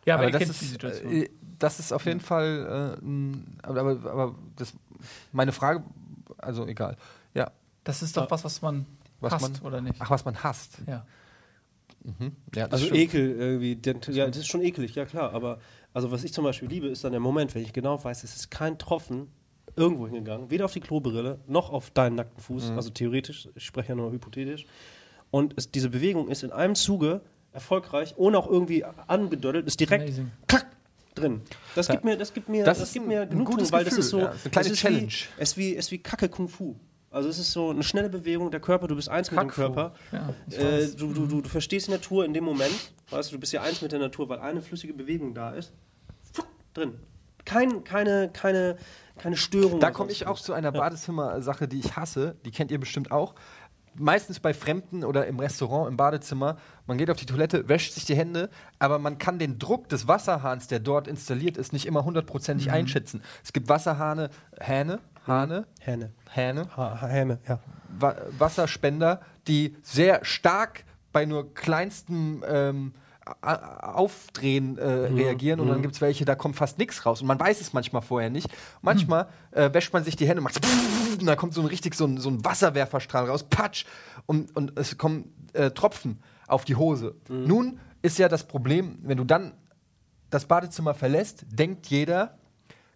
Ja, aber, aber das kennt ist, die Situation. äh, das ist auf jeden Fall, äh, aber, aber, aber das, meine Frage, also egal. Ja, das ist doch was, was man Was hasst, man- oder nicht? ach, was man hasst. Ja. Ja, das Also stimmt. Ekel irgendwie. Ja, das ist schon eklig, ja klar. Aber also was ich zum Beispiel liebe, ist dann der Moment, wenn ich genau weiß, es ist kein Tropfen irgendwo hingegangen, weder auf die Klobrille noch auf deinen nackten Fuß. Also theoretisch, ich spreche ja nur hypothetisch. Und es, diese Bewegung ist in einem Zuge erfolgreich, ohne auch irgendwie angedödelt, ist direkt Amazing. klack, drin. Das Ja. gibt mir, das gibt mir, Das das, gibt mir gutes weil das Gefühl, ist so, ja. Das ist eine kleine es ist Challenge. Wie, es ist wie, es ist wie Kacke Kung Fu. Also es ist so eine schnelle Bewegung, der Körper, du bist eins mit dem. Körper. Ja, Äh, du, du, du, du verstehst die Natur in dem Moment, weißt du, du bist ja eins mit der Natur, weil eine flüssige Bewegung da ist. Drin. Kein, keine, keine, keine Störung. Da komme ich auch zu einer Badezimmer-Sache, die ich hasse. Die kennt ihr bestimmt auch. Meistens bei Fremden oder im Restaurant, im Badezimmer. Man geht auf die Toilette, wäscht sich die Hände, aber man kann den Druck des Wasserhahns, der dort installiert ist, nicht immer hundertprozentig Mhm. einschätzen. Es gibt Wasserhahne, Hähne, Hahne, Hähne. Hähne, Ha, Häme, ja. Wa Wasserspender, die sehr stark bei nur kleinstem ähm, Aufdrehen äh, Mhm. reagieren und dann gibt es welche, da kommt fast nichts raus und man weiß es manchmal vorher nicht. Manchmal äh, wäscht man sich die Hände und macht und da kommt so ein richtig so ein, so ein Wasserwerferstrahl raus, patsch und, und es kommen äh, Tropfen auf die Hose. Mhm. Nun ist ja das Problem, wenn du dann das Badezimmer verlässt, denkt jeder,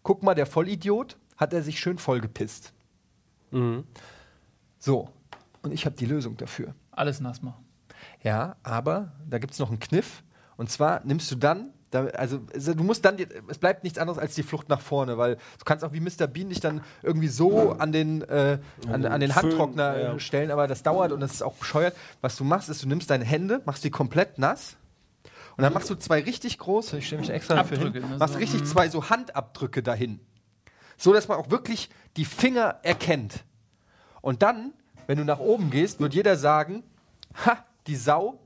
guck mal, der Vollidiot hat er sich schön vollgepisst. So, und ich habe die Lösung dafür. Alles nass machen. Ja, aber da gibt es noch einen Kniff. Und zwar nimmst du dann, da, also also du musst dann, es bleibt nichts anderes als die Flucht nach vorne, weil du kannst auch wie Mr. Bean dich dann irgendwie so an den, äh, an, an den Handtrockner ja, stellen, aber das dauert und das ist auch bescheuert. Was du machst, ist, du nimmst deine Hände, machst die komplett nass und dann machst du zwei richtig große, ich stelle mich extra dafür hin, ne, machst so, richtig zwei so Handabdrücke dahin. So, dass man auch wirklich die Finger erkennt. Und dann, wenn du nach oben gehst, wird jeder sagen, ha, die Sau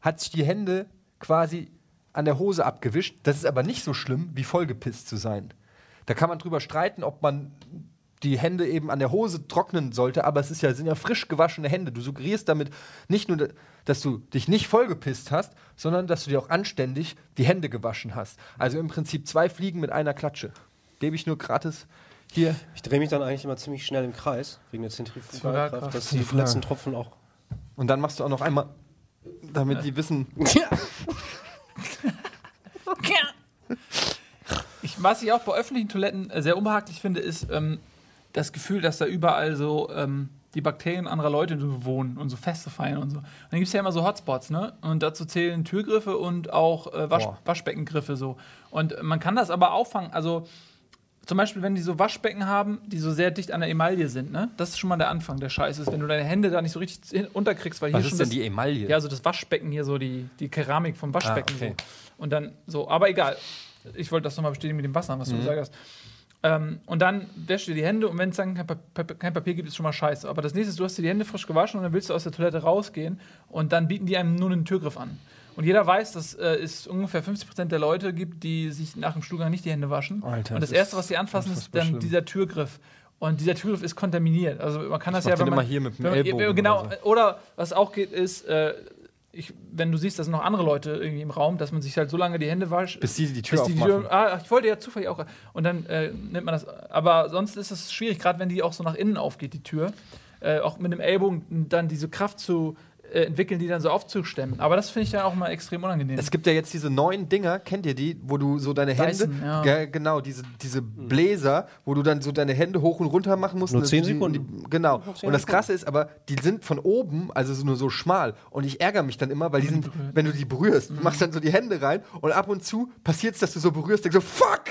hat sich die Hände quasi an der Hose abgewischt. Das ist aber nicht so schlimm, wie vollgepisst zu sein. Da kann man drüber streiten, ob man die Hände eben an der Hose trocknen sollte, aber es ist ja, sind ja frisch gewaschene Hände. Du suggerierst damit nicht nur, dass du dich nicht vollgepisst hast, sondern dass du dir auch anständig die Hände gewaschen hast. Also im Prinzip zwei Fliegen mit einer Klatsche. Gebe ich nur gratis hier. Ich drehe mich dann eigentlich immer ziemlich schnell im Kreis, wegen der Zentrifugalkraft, dass die letzten Tropfen auch. Und dann machst du auch noch einmal, damit die wissen, *laughs* Ich, was ich auch bei öffentlichen Toiletten äh, sehr unbehaglich finde, ist ähm, das Gefühl, dass da überall so ähm, die Bakterien anderer Leute so wohnen und so Feste feiern und so. Und dann gibt es ja immer so Hotspots, ne? Und dazu zählen Türgriffe und auch äh, Wasch Boah. Waschbeckengriffe so. Und man kann das aber auffangen, also zum Beispiel, wenn die so Waschbecken haben, die so sehr dicht an der Emaille sind, ne? Das ist schon mal der Anfang der Scheiße, ist, wenn du deine Hände da nicht so richtig unterkriegst, weil was hier ist schon denn das, die Emaille? ja, so das Waschbecken hier, so die, die Keramik vom Waschbecken. Ah, okay. so. Und dann so, aber egal. Ich wollte das nochmal bestätigen mit dem Wasser, was du Mhm. gesagt hast. Ähm, und dann wäschst du dir die Hände und wenn es dann kein, Pa- Pa- kein Papier gibt, ist schon mal scheiße. Aber das nächste ist, du hast dir die Hände frisch gewaschen und dann willst du aus der Toilette rausgehen und dann bieten die einem nur einen Türgriff an. Und jeder weiß, dass äh, es ungefähr 50% der Leute gibt, die sich nach dem Stuhlgang nicht die Hände waschen. Alter, und das das Erste, was sie anfassen, ist dann schlimm. dieser Türgriff. Und dieser Türgriff ist kontaminiert. Also man kann das mach ja, wenn man, immer hier mit dem Ellbogen Genau, oder oder was auch geht, ist, äh, ich, wenn du siehst, da sind noch andere Leute irgendwie im Raum, dass man sich halt so lange die Hände wascht. Bis die die Tür bis die aufmachen. Tür, ah, ich wollte ja zufällig auch. Und dann äh, nimmt man das. Aber sonst ist es schwierig, gerade wenn die auch so nach innen aufgeht, die Tür. Äh, auch mit dem Ellbogen dann diese Kraft zu äh, entwickeln, die dann so aufzustemmen. Aber das finde ich dann auch mal extrem unangenehm. Es gibt ja jetzt diese neuen Dinger, kennt ihr die, wo du so deine Hände, Dyson, ja. Ge- genau, diese, diese Bläser, wo du dann so deine Hände hoch und runter machen musst. Nur Und das- 10 die- Sekunden. Die, genau. Nur 10 Und das. Krasse ist aber, die sind von oben, also so nur so schmal. Und ich ärgere mich dann immer, weil die sind, wenn du die berührst, du machst dann so die Hände rein und ab und zu passiert es, dass du so berührst, denkst so, fuck!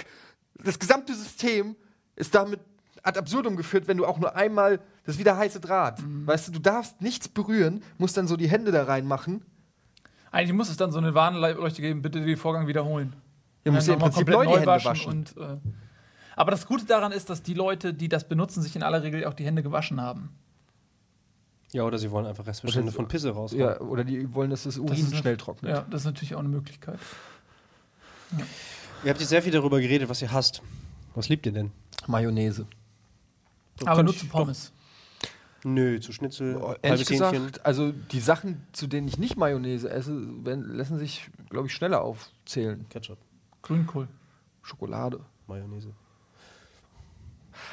Das gesamte System ist damit ad absurdum geführt, wenn du auch nur einmal, das ist wie der heiße Draht. Weißt du, du darfst nichts berühren, musst dann so die Hände da reinmachen. Eigentlich muss es dann so eine Warnleuchte geben, bitte den Vorgang wiederholen. Ja, musst ja im Prinzip komplett neu die Hände waschen. waschen. Und, äh, aber das Gute daran ist, dass die Leute, die das benutzen, sich in aller Regel auch die Hände gewaschen haben. Ja, oder sie wollen einfach Restbestände von Pisse raus. Ja, oder die wollen, dass das Urin Das ist schnell trocknet. Ja, das ist natürlich auch eine Möglichkeit. Ihr habt jetzt sehr viel darüber geredet, was ihr hasst. Was liebt ihr denn? Mayonnaise. Aber Kann nur ich zu doch- Pommes. Nö, zu Schnitzel, Boah, halbes Hähnchen. gesagt, also die Sachen, zu denen ich nicht Mayonnaise esse, werden, lassen sich, glaube ich, schneller aufzählen. Ketchup, Grünkohl. Schokolade. Mayonnaise.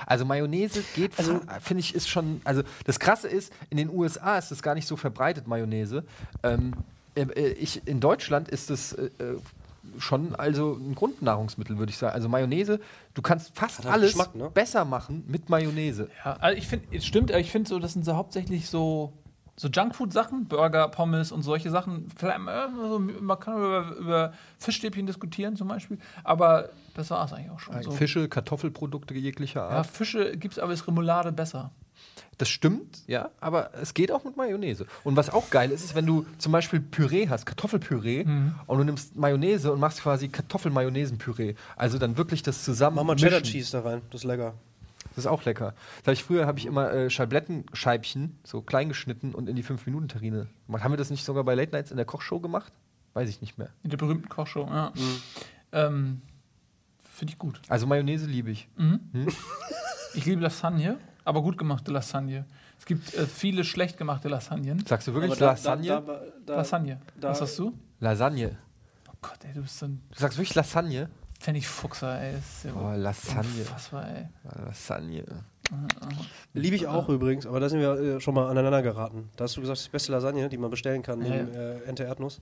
Also Mayonnaise geht, Also- finde ich, ist schon, also das Krasse ist, in den USA ist es gar nicht so verbreitet, Mayonnaise. Ähm, äh, äh, ich, in Deutschland ist es äh, äh, schon also ein Grundnahrungsmittel, würde ich sagen. Also Mayonnaise, du kannst fast halt alles ne? besser machen mit Mayonnaise. Ja, also ich finde, es stimmt, aber ich finde so, das sind so hauptsächlich so, so Junkfood-Sachen, Burger, Pommes und solche Sachen. Vielleicht, äh, so, man kann über, über Fischstäbchen diskutieren zum Beispiel, aber das war es eigentlich auch schon. So. Fische, Kartoffelprodukte jeglicher Ja, Art. Fische gibt es aber ist Remoulade besser. Das stimmt, ja, aber es geht auch mit Mayonnaise. Und was auch geil ist, ist, wenn du zum Beispiel Püree hast, Kartoffelpüree, Mhm. und du nimmst Mayonnaise und machst quasi Kartoffel-Mayonnaise-Püree. Also dann wirklich das zusammen. Mach mal. Cheddar Cheese da rein, das ist lecker. Das ist auch lecker. Das hab ich früher habe ich immer äh, Scheiblettenscheibchen so klein geschnitten und in die 5-Minuten-Terrine gemacht. Haben wir das nicht sogar bei Late Nights in der Kochshow gemacht? Weiß ich nicht mehr. In der berühmten Kochshow, ja. Mhm. Ähm, Finde ich gut. Also Mayonnaise liebe ich. Ich liebe Lasagne, aber gut gemachte Lasagne. Es gibt äh, viele schlecht gemachte Lasagnen. Sagst du wirklich da- Lasagne? Da, da, da, Lasagne. da- Was sagst du? Lasagne. Oh Gott, ey, du bist so ein Du sagst wirklich Lasagne? Pfennigfuchser, ey. Ist ja Oh, Lasagne. Unfassbar, ey. Lasagne. Liebe ich auch übrigens, aber da sind wir äh, schon mal aneinander geraten. Da hast du gesagt, das ist die beste Lasagne, die man bestellen kann, Ja, neben äh, Ente Erdnuss.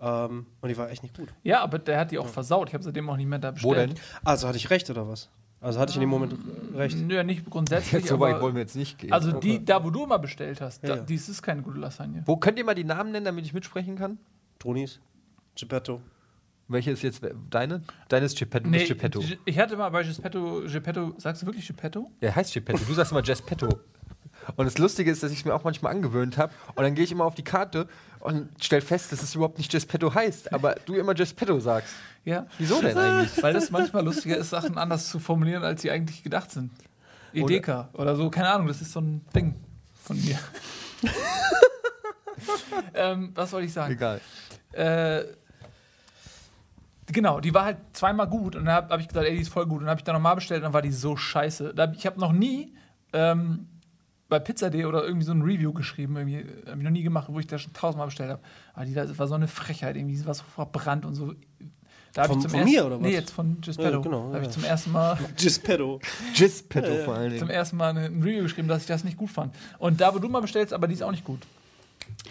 Ähm, und die war echt nicht gut. Ja, aber der hat die auch versaut. Ich habe seitdem auch nicht mehr da Wo bestellt. denn? Also hatte ich recht oder was? Also hatte ich in dem Moment äh, recht. Nö, nicht grundsätzlich. Jetzt so weit aber- wollen wir jetzt nicht gehen. Also die, da wo du immer bestellt hast, Ja, da, ja. dies ist keine gute Lasagne. Wo könnt ihr mal die Namen nennen, damit ich mitsprechen kann? Tronis, Geppetto. Welche ist jetzt deine? Deine ist Geppetto. Nee, Geppetto. G- ich hatte mal bei Geppetto, Geppetto, sagst du wirklich Geppetto? Der heißt Geppetto. Du sagst immer Gespetto. Und das Lustige ist, dass ich es mir auch manchmal angewöhnt habe. Und dann gehe ich immer auf die Karte und stelle fest, dass es überhaupt nicht Gespetto heißt. Aber du immer Gespetto sagst. Ja. Wieso denn eigentlich? Weil das manchmal lustiger ist, Sachen anders zu formulieren, als sie eigentlich gedacht sind. Edeka oder, so, keine Ahnung, das ist so ein Ding von mir. *laughs* ähm, was soll ich sagen? Egal. Äh, genau, die war halt zweimal gut und dann habe hab ich gesagt, ey, die ist voll gut. Und dann habe ich dann nochmal bestellt und dann war die so scheiße. Da, hab- ich habe noch nie ähm, bei Pizza.de oder irgendwie so ein Review geschrieben, irgendwie, habe ich noch nie gemacht, wo ich das schon tausendmal bestellt habe. Aber die das war so eine Frechheit, irgendwie, war so verbrannt und so. Da hab Von- ich zum von ersten, mir oder was? Nee, jetzt von Gispetto. Ja, genau, da habe ja. ich zum ersten Mal *laughs* Geppetto. Gespetto vor allen zum Dingen. ersten Mal ein Review geschrieben, dass ich das nicht gut fand. Und da, wo du mal bestellst, aber die ist auch nicht gut.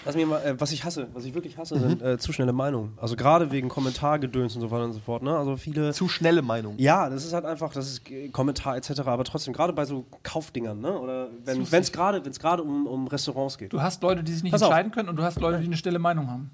Was, mir mal, äh, was ich hasse, was ich wirklich hasse, Mhm. sind äh, zu schnelle Meinungen. Also gerade wegen Kommentargedöns und so weiter und so fort. Ne? Also viele. Zu schnelle Meinung. Ja, das ist halt einfach, das ist äh, Kommentar etc. Aber trotzdem, gerade bei so Kaufdingern, ne? oder wenn es gerade um, um Restaurants geht. Du hast Leute, die sich nicht entscheiden können und du hast Leute, die eine stille Meinung haben.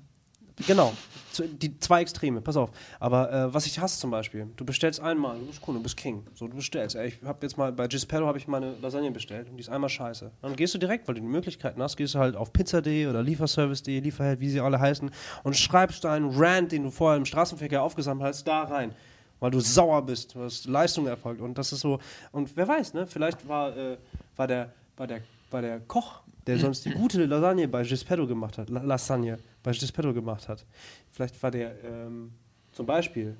Genau, die zwei Extreme, pass auf. Aber äh, was ich hasse zum Beispiel, du bestellst einmal, du bist Kunde, du bist King. So, du bestellst. Ey, ich habe jetzt mal bei Gispetto habe ich meine Lasagne bestellt und die ist einmal scheiße. Dann gehst du direkt, weil du die Möglichkeiten hast, gehst du halt auf pizza.de oder lieferservice.de, Lieferheld, wie sie alle heißen, und schreibst deinen Rant, den du vorher im Straßenverkehr aufgesammelt hast, da rein. Weil du sauer bist, du hast Leistung erfolgt. Und das ist so, und wer weiß, ne? Vielleicht war, äh, war, der, war, der, war der Koch, der sonst die gute Lasagne bei Gispetto gemacht hat, La Lasagne bei Gispetto gemacht hat. Vielleicht war der ähm, zum Beispiel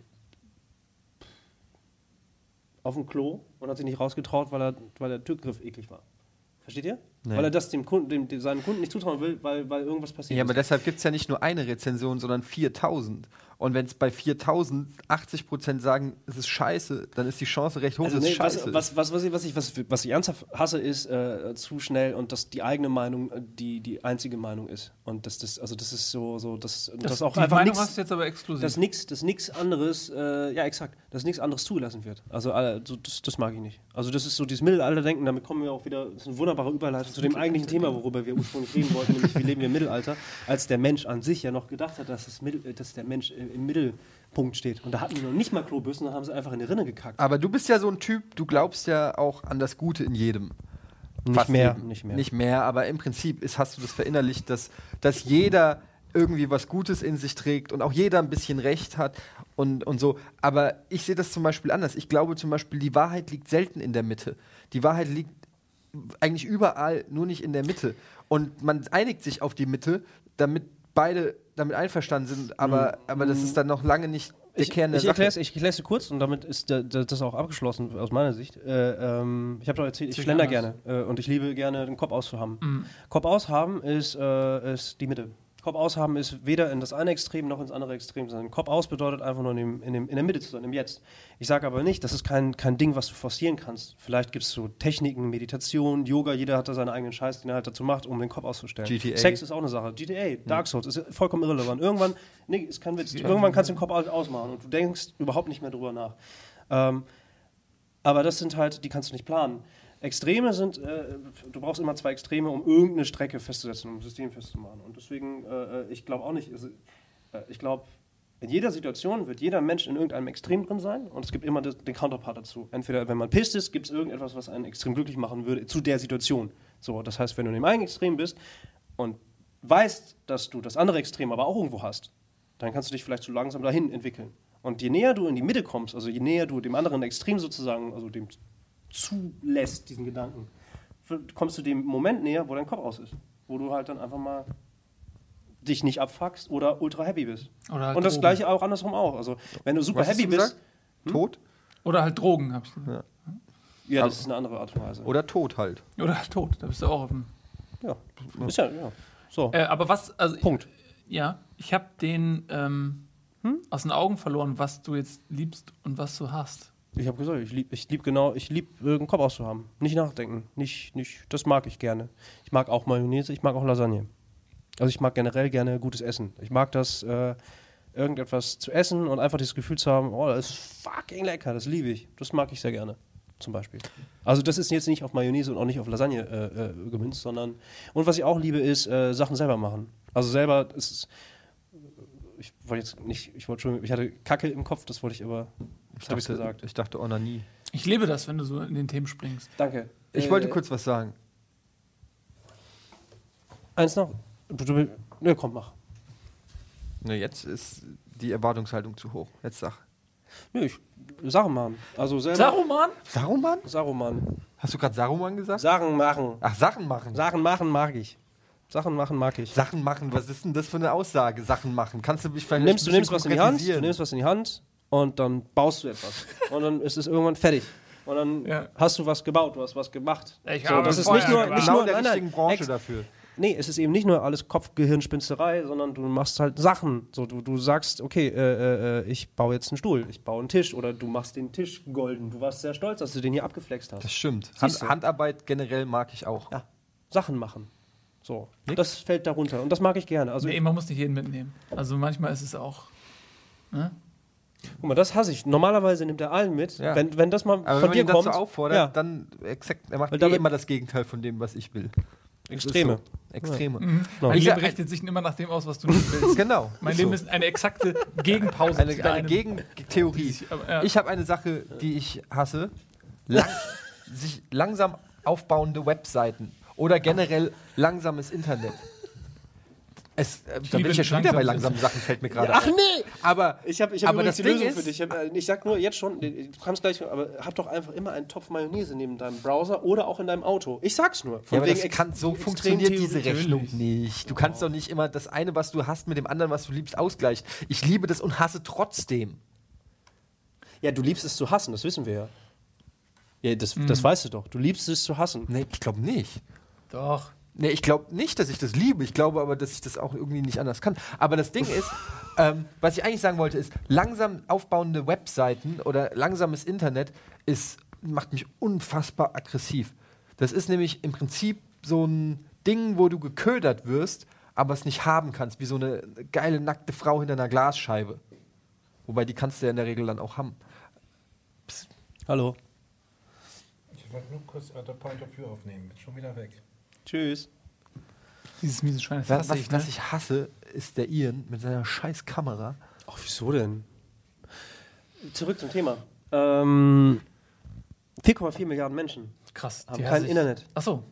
auf dem Klo und hat sich nicht rausgetraut, weil, er, weil der Türgriff eklig war. Versteht ihr? Nee. Weil er das dem Kunden, dem, dem, seinen Kunden nicht zutrauen will, weil, weil irgendwas passiert Ja, aber ist. deshalb gibt es ja nicht nur eine Rezension, sondern 4000. Und wenn es bei 4000 80% sagen, es ist scheiße, dann ist die Chance recht hoch, Also dass es scheiße was, ist. was, was, was, ich, was, ich, was, ich- ernsthaft hasse, ist äh, zu schnell und dass die eigene Meinung äh, die, die einzige Meinung ist. Und dass das, also das ist so, so dass das, auch die einfach Meinung nichts. hast du jetzt aber exklusiv. dass nichts dass nichts anderes, äh, ja exakt, dass nichts anderes zugelassen wird. Also äh, so, das, das mag ich nicht. Also das ist so dieses Mittelalterdenken, damit kommen wir auch wieder, das ist eine wunderbare Überleitung zu dem eigentlichen Thema, worüber wir ursprünglich reden wollten, nämlich wie leben wir im Mittelalter, als der Mensch an sich ja noch gedacht hat, dass, das Mittel, äh, dass der Mensch im, Mittelpunkt steht. Und da hatten die noch nicht mal Klobüssen, da haben sie einfach in die Rinne gekackt. Aber du bist ja so ein Typ, du glaubst ja auch an das Gute in jedem. Nicht Fast mehr, jedem. nicht mehr. Nicht mehr, aber im Prinzip ist, hast du das verinnerlicht, dass, dass jeder irgendwie was Gutes in sich trägt und auch jeder ein bisschen Recht hat und, und so. Aber ich sehe das zum Beispiel anders. Ich glaube zum Beispiel, die Wahrheit liegt selten in der Mitte. Die Wahrheit liegt eigentlich überall, nur nicht in der Mitte. Und man einigt sich auf die Mitte, damit beide damit einverstanden sind, aber, aber das ist dann noch lange nicht der Ich, Kern der ich Sache. erkläre es ich erklär's dir kurz und damit ist das auch abgeschlossen aus meiner Sicht. Äh, ähm, ich habe doch erzählt, ich schlender gerne äh, und ich liebe gerne den Kopf auszuhaben. Mhm. Kopf aushaben ist, äh, ist die Mitte. Kopf aushaben ist weder in das eine Extrem noch ins andere Extrem, sondern Kopf aus bedeutet einfach nur in, dem, in, dem, in der Mitte zu sein, im Jetzt. Ich sage aber nicht, das ist kein, kein Ding, was du forcieren kannst. Vielleicht gibt es so Techniken, Meditation, Yoga, jeder hat da seinen eigenen Scheiß, den er halt dazu macht, um den Kopf auszustellen. GTA. Sex ist auch eine Sache. GTA, Dark Souls ist vollkommen irrelevant. Irgendwann, nee, ist kein Witz. Irgendwann kannst du den Kopf aus- ausmachen und du denkst überhaupt nicht mehr drüber nach. Ähm, aber das sind halt, die kannst du nicht planen. Extreme sind, äh, du brauchst immer zwei Extreme, um irgendeine Strecke festzusetzen, um ein System festzumachen. Und deswegen, äh, ich glaube auch nicht, also, äh, ich glaube, in jeder Situation wird jeder Mensch in irgendeinem Extrem drin sein und es gibt immer das, den Counterpart dazu. Entweder, wenn man pisst ist, gibt es irgendetwas, was einen extrem glücklich machen würde zu der Situation. So, das heißt, wenn du in dem einen Extrem bist und weißt, dass du das andere Extrem aber auch irgendwo hast, dann kannst du dich vielleicht so langsam dahin entwickeln. Und je näher du in die Mitte kommst, also je näher du dem anderen Extrem sozusagen, also dem zulässt, diesen Gedanken, kommst du dem Moment näher, wo dein Kopf aus ist. Wo du halt dann einfach mal dich nicht abfuckst oder ultra happy bist. Oder halt Und das Drogen. gleiche auch andersrum auch. Also wenn du super Was happy du bist, gesagt? Tod Oder halt Drogen, hab ich gesagt. ja, das ist eine andere Art und Weise. oder Tod halt. Oder halt tot. Da bist du auch auf dem. ja, ist ja, ja. So, Äh, aber was, also. Punkt. Ja, ich habe den ähm, aus den Augen verloren, was du jetzt liebst und was du hast. Ich habe gesagt, ich liebe ich lieb genau, ich liebe äh, einen Kopf auszuhaben. Nicht nachdenken. Nicht, nicht, das mag ich gerne. Ich mag auch Mayonnaise, ich mag auch Lasagne. Also ich mag generell gerne gutes Essen. Ich mag das, äh, irgendetwas zu essen und einfach das Gefühl zu haben, oh, das ist fucking lecker, das liebe ich. Das mag ich sehr gerne, zum Beispiel. Also das ist jetzt nicht auf Mayonnaise und auch nicht auf Lasagne äh, äh, gemünzt, sondern und was ich auch liebe, ist äh, Sachen selber machen. Also selber ist ich wollte jetzt nicht, ich wollte schon, ich hatte Kacke im Kopf, das wollte ich aber, das habe ich dachte, gesagt. ich dachte Onanie. Ich liebe das, wenn du so in den Themen springst. Danke. Ich Äh, wollte kurz was sagen. Eins noch. Du, ne, komm, mach. Ne, jetzt ist die Erwartungshaltung zu hoch. Jetzt sag. Nö, ich, Saruman. Also selber. Saruman? Saruman? Saruman. Hast du gerade Saruman gesagt? Sachen machen. Ach, Sachen machen. Sachen machen mag ich. Sachen machen mag ich. Sachen machen, was ist denn das für eine Aussage? Sachen machen. Kannst du mich vielleicht nimmst, du nimmst was in die Hand, du nimmst was in die Hand und dann baust du etwas. und dann ist es irgendwann fertig. Und dann Ja. hast du was gebaut, du hast was gemacht. Ich so, habe das ist Feuer nicht nur, nicht genau nur in der richtigen Branche dafür. Nee, es ist eben nicht nur alles Kopfgehirnspinsterei, sondern du machst halt Sachen. So, du, du sagst, okay, äh, äh, ich baue jetzt einen Stuhl, ich baue einen Tisch oder du machst den Tisch golden. Du warst sehr stolz, dass du den hier abgeflext hast. Das stimmt. Hand? Handarbeit generell mag ich auch. Ja, Sachen machen. So, Nix? das fällt darunter und das mag ich gerne. Also, Nee, man muss nicht jeden mitnehmen. Also manchmal ist es auch. Ne? Guck mal, das hasse ich. Normalerweise nimmt er allen mit. Ja. Wenn, wenn das mal Aber von wenn man dir ihn dazu kommt, auffordert, ja, dann exakt, er macht Weil eh damit- immer das Gegenteil von dem, was ich will. Extreme. Das ist So. Extreme. Mhm. Genau. Mein Ich Leben sag- richtet sich immer nach dem aus, was du nicht willst. *laughs* Genau. Mein Leben so. ist eine exakte Gegenpause eine, zu eine deinem. Gegentheorie. Aber, ja. Ich habe eine Sache, die ich hasse. Lang, sich langsam aufbauende Webseiten oder generell langsames Internet. Es, äh, da bin ich ja schon wieder bei langsamen Sachen, fällt mir gerade Ach ein. nee! Aber, Ich habe ich hab aber übrigens das die Ding Lösung ist, für dich. Ich, hab, äh, ich sag nur jetzt schon, du kannst gleich, aber hab doch einfach immer einen Topf Mayonnaise neben deinem Browser oder auch in deinem Auto. Ich sag's nur. Ja, Von aber wegen das kann, so funktioniert diese Rechnung nicht. Du kannst doch nicht immer das eine, was du hast, mit dem anderen, was du liebst, ausgleichen. Ich liebe das und hasse trotzdem. Ja, du liebst es zu hassen, das wissen wir ja. Ja, das, Mhm. das weißt du doch. Du liebst es zu hassen. Nee, ich glaube nicht. Doch. Nee, ich glaube nicht, dass ich das liebe. Ich glaube aber, dass ich das auch irgendwie nicht anders kann. Aber das Ding ist, *laughs* ähm, was ich eigentlich sagen wollte, ist, langsam aufbauende Webseiten oder langsames Internet ist, macht mich unfassbar aggressiv. Das ist nämlich im Prinzip so ein Ding, wo du geködert wirst, aber es nicht haben kannst, wie so eine geile nackte Frau hinter einer Glasscheibe. Wobei die kannst du ja in der Regel dann auch haben. Hallo. Ich wollte nur kurz Other Point of View aufnehmen. Bin schon wieder weg. Tschüss. Dieses miese Schwein. Das Was, was, ich, ne? was ich hasse, ist der Ian mit seiner scheiß Kamera. Ach, wieso denn? Zurück zum Thema. Ähm, 4,4 Milliarden Menschen Krass. haben kein. Internet. Achso.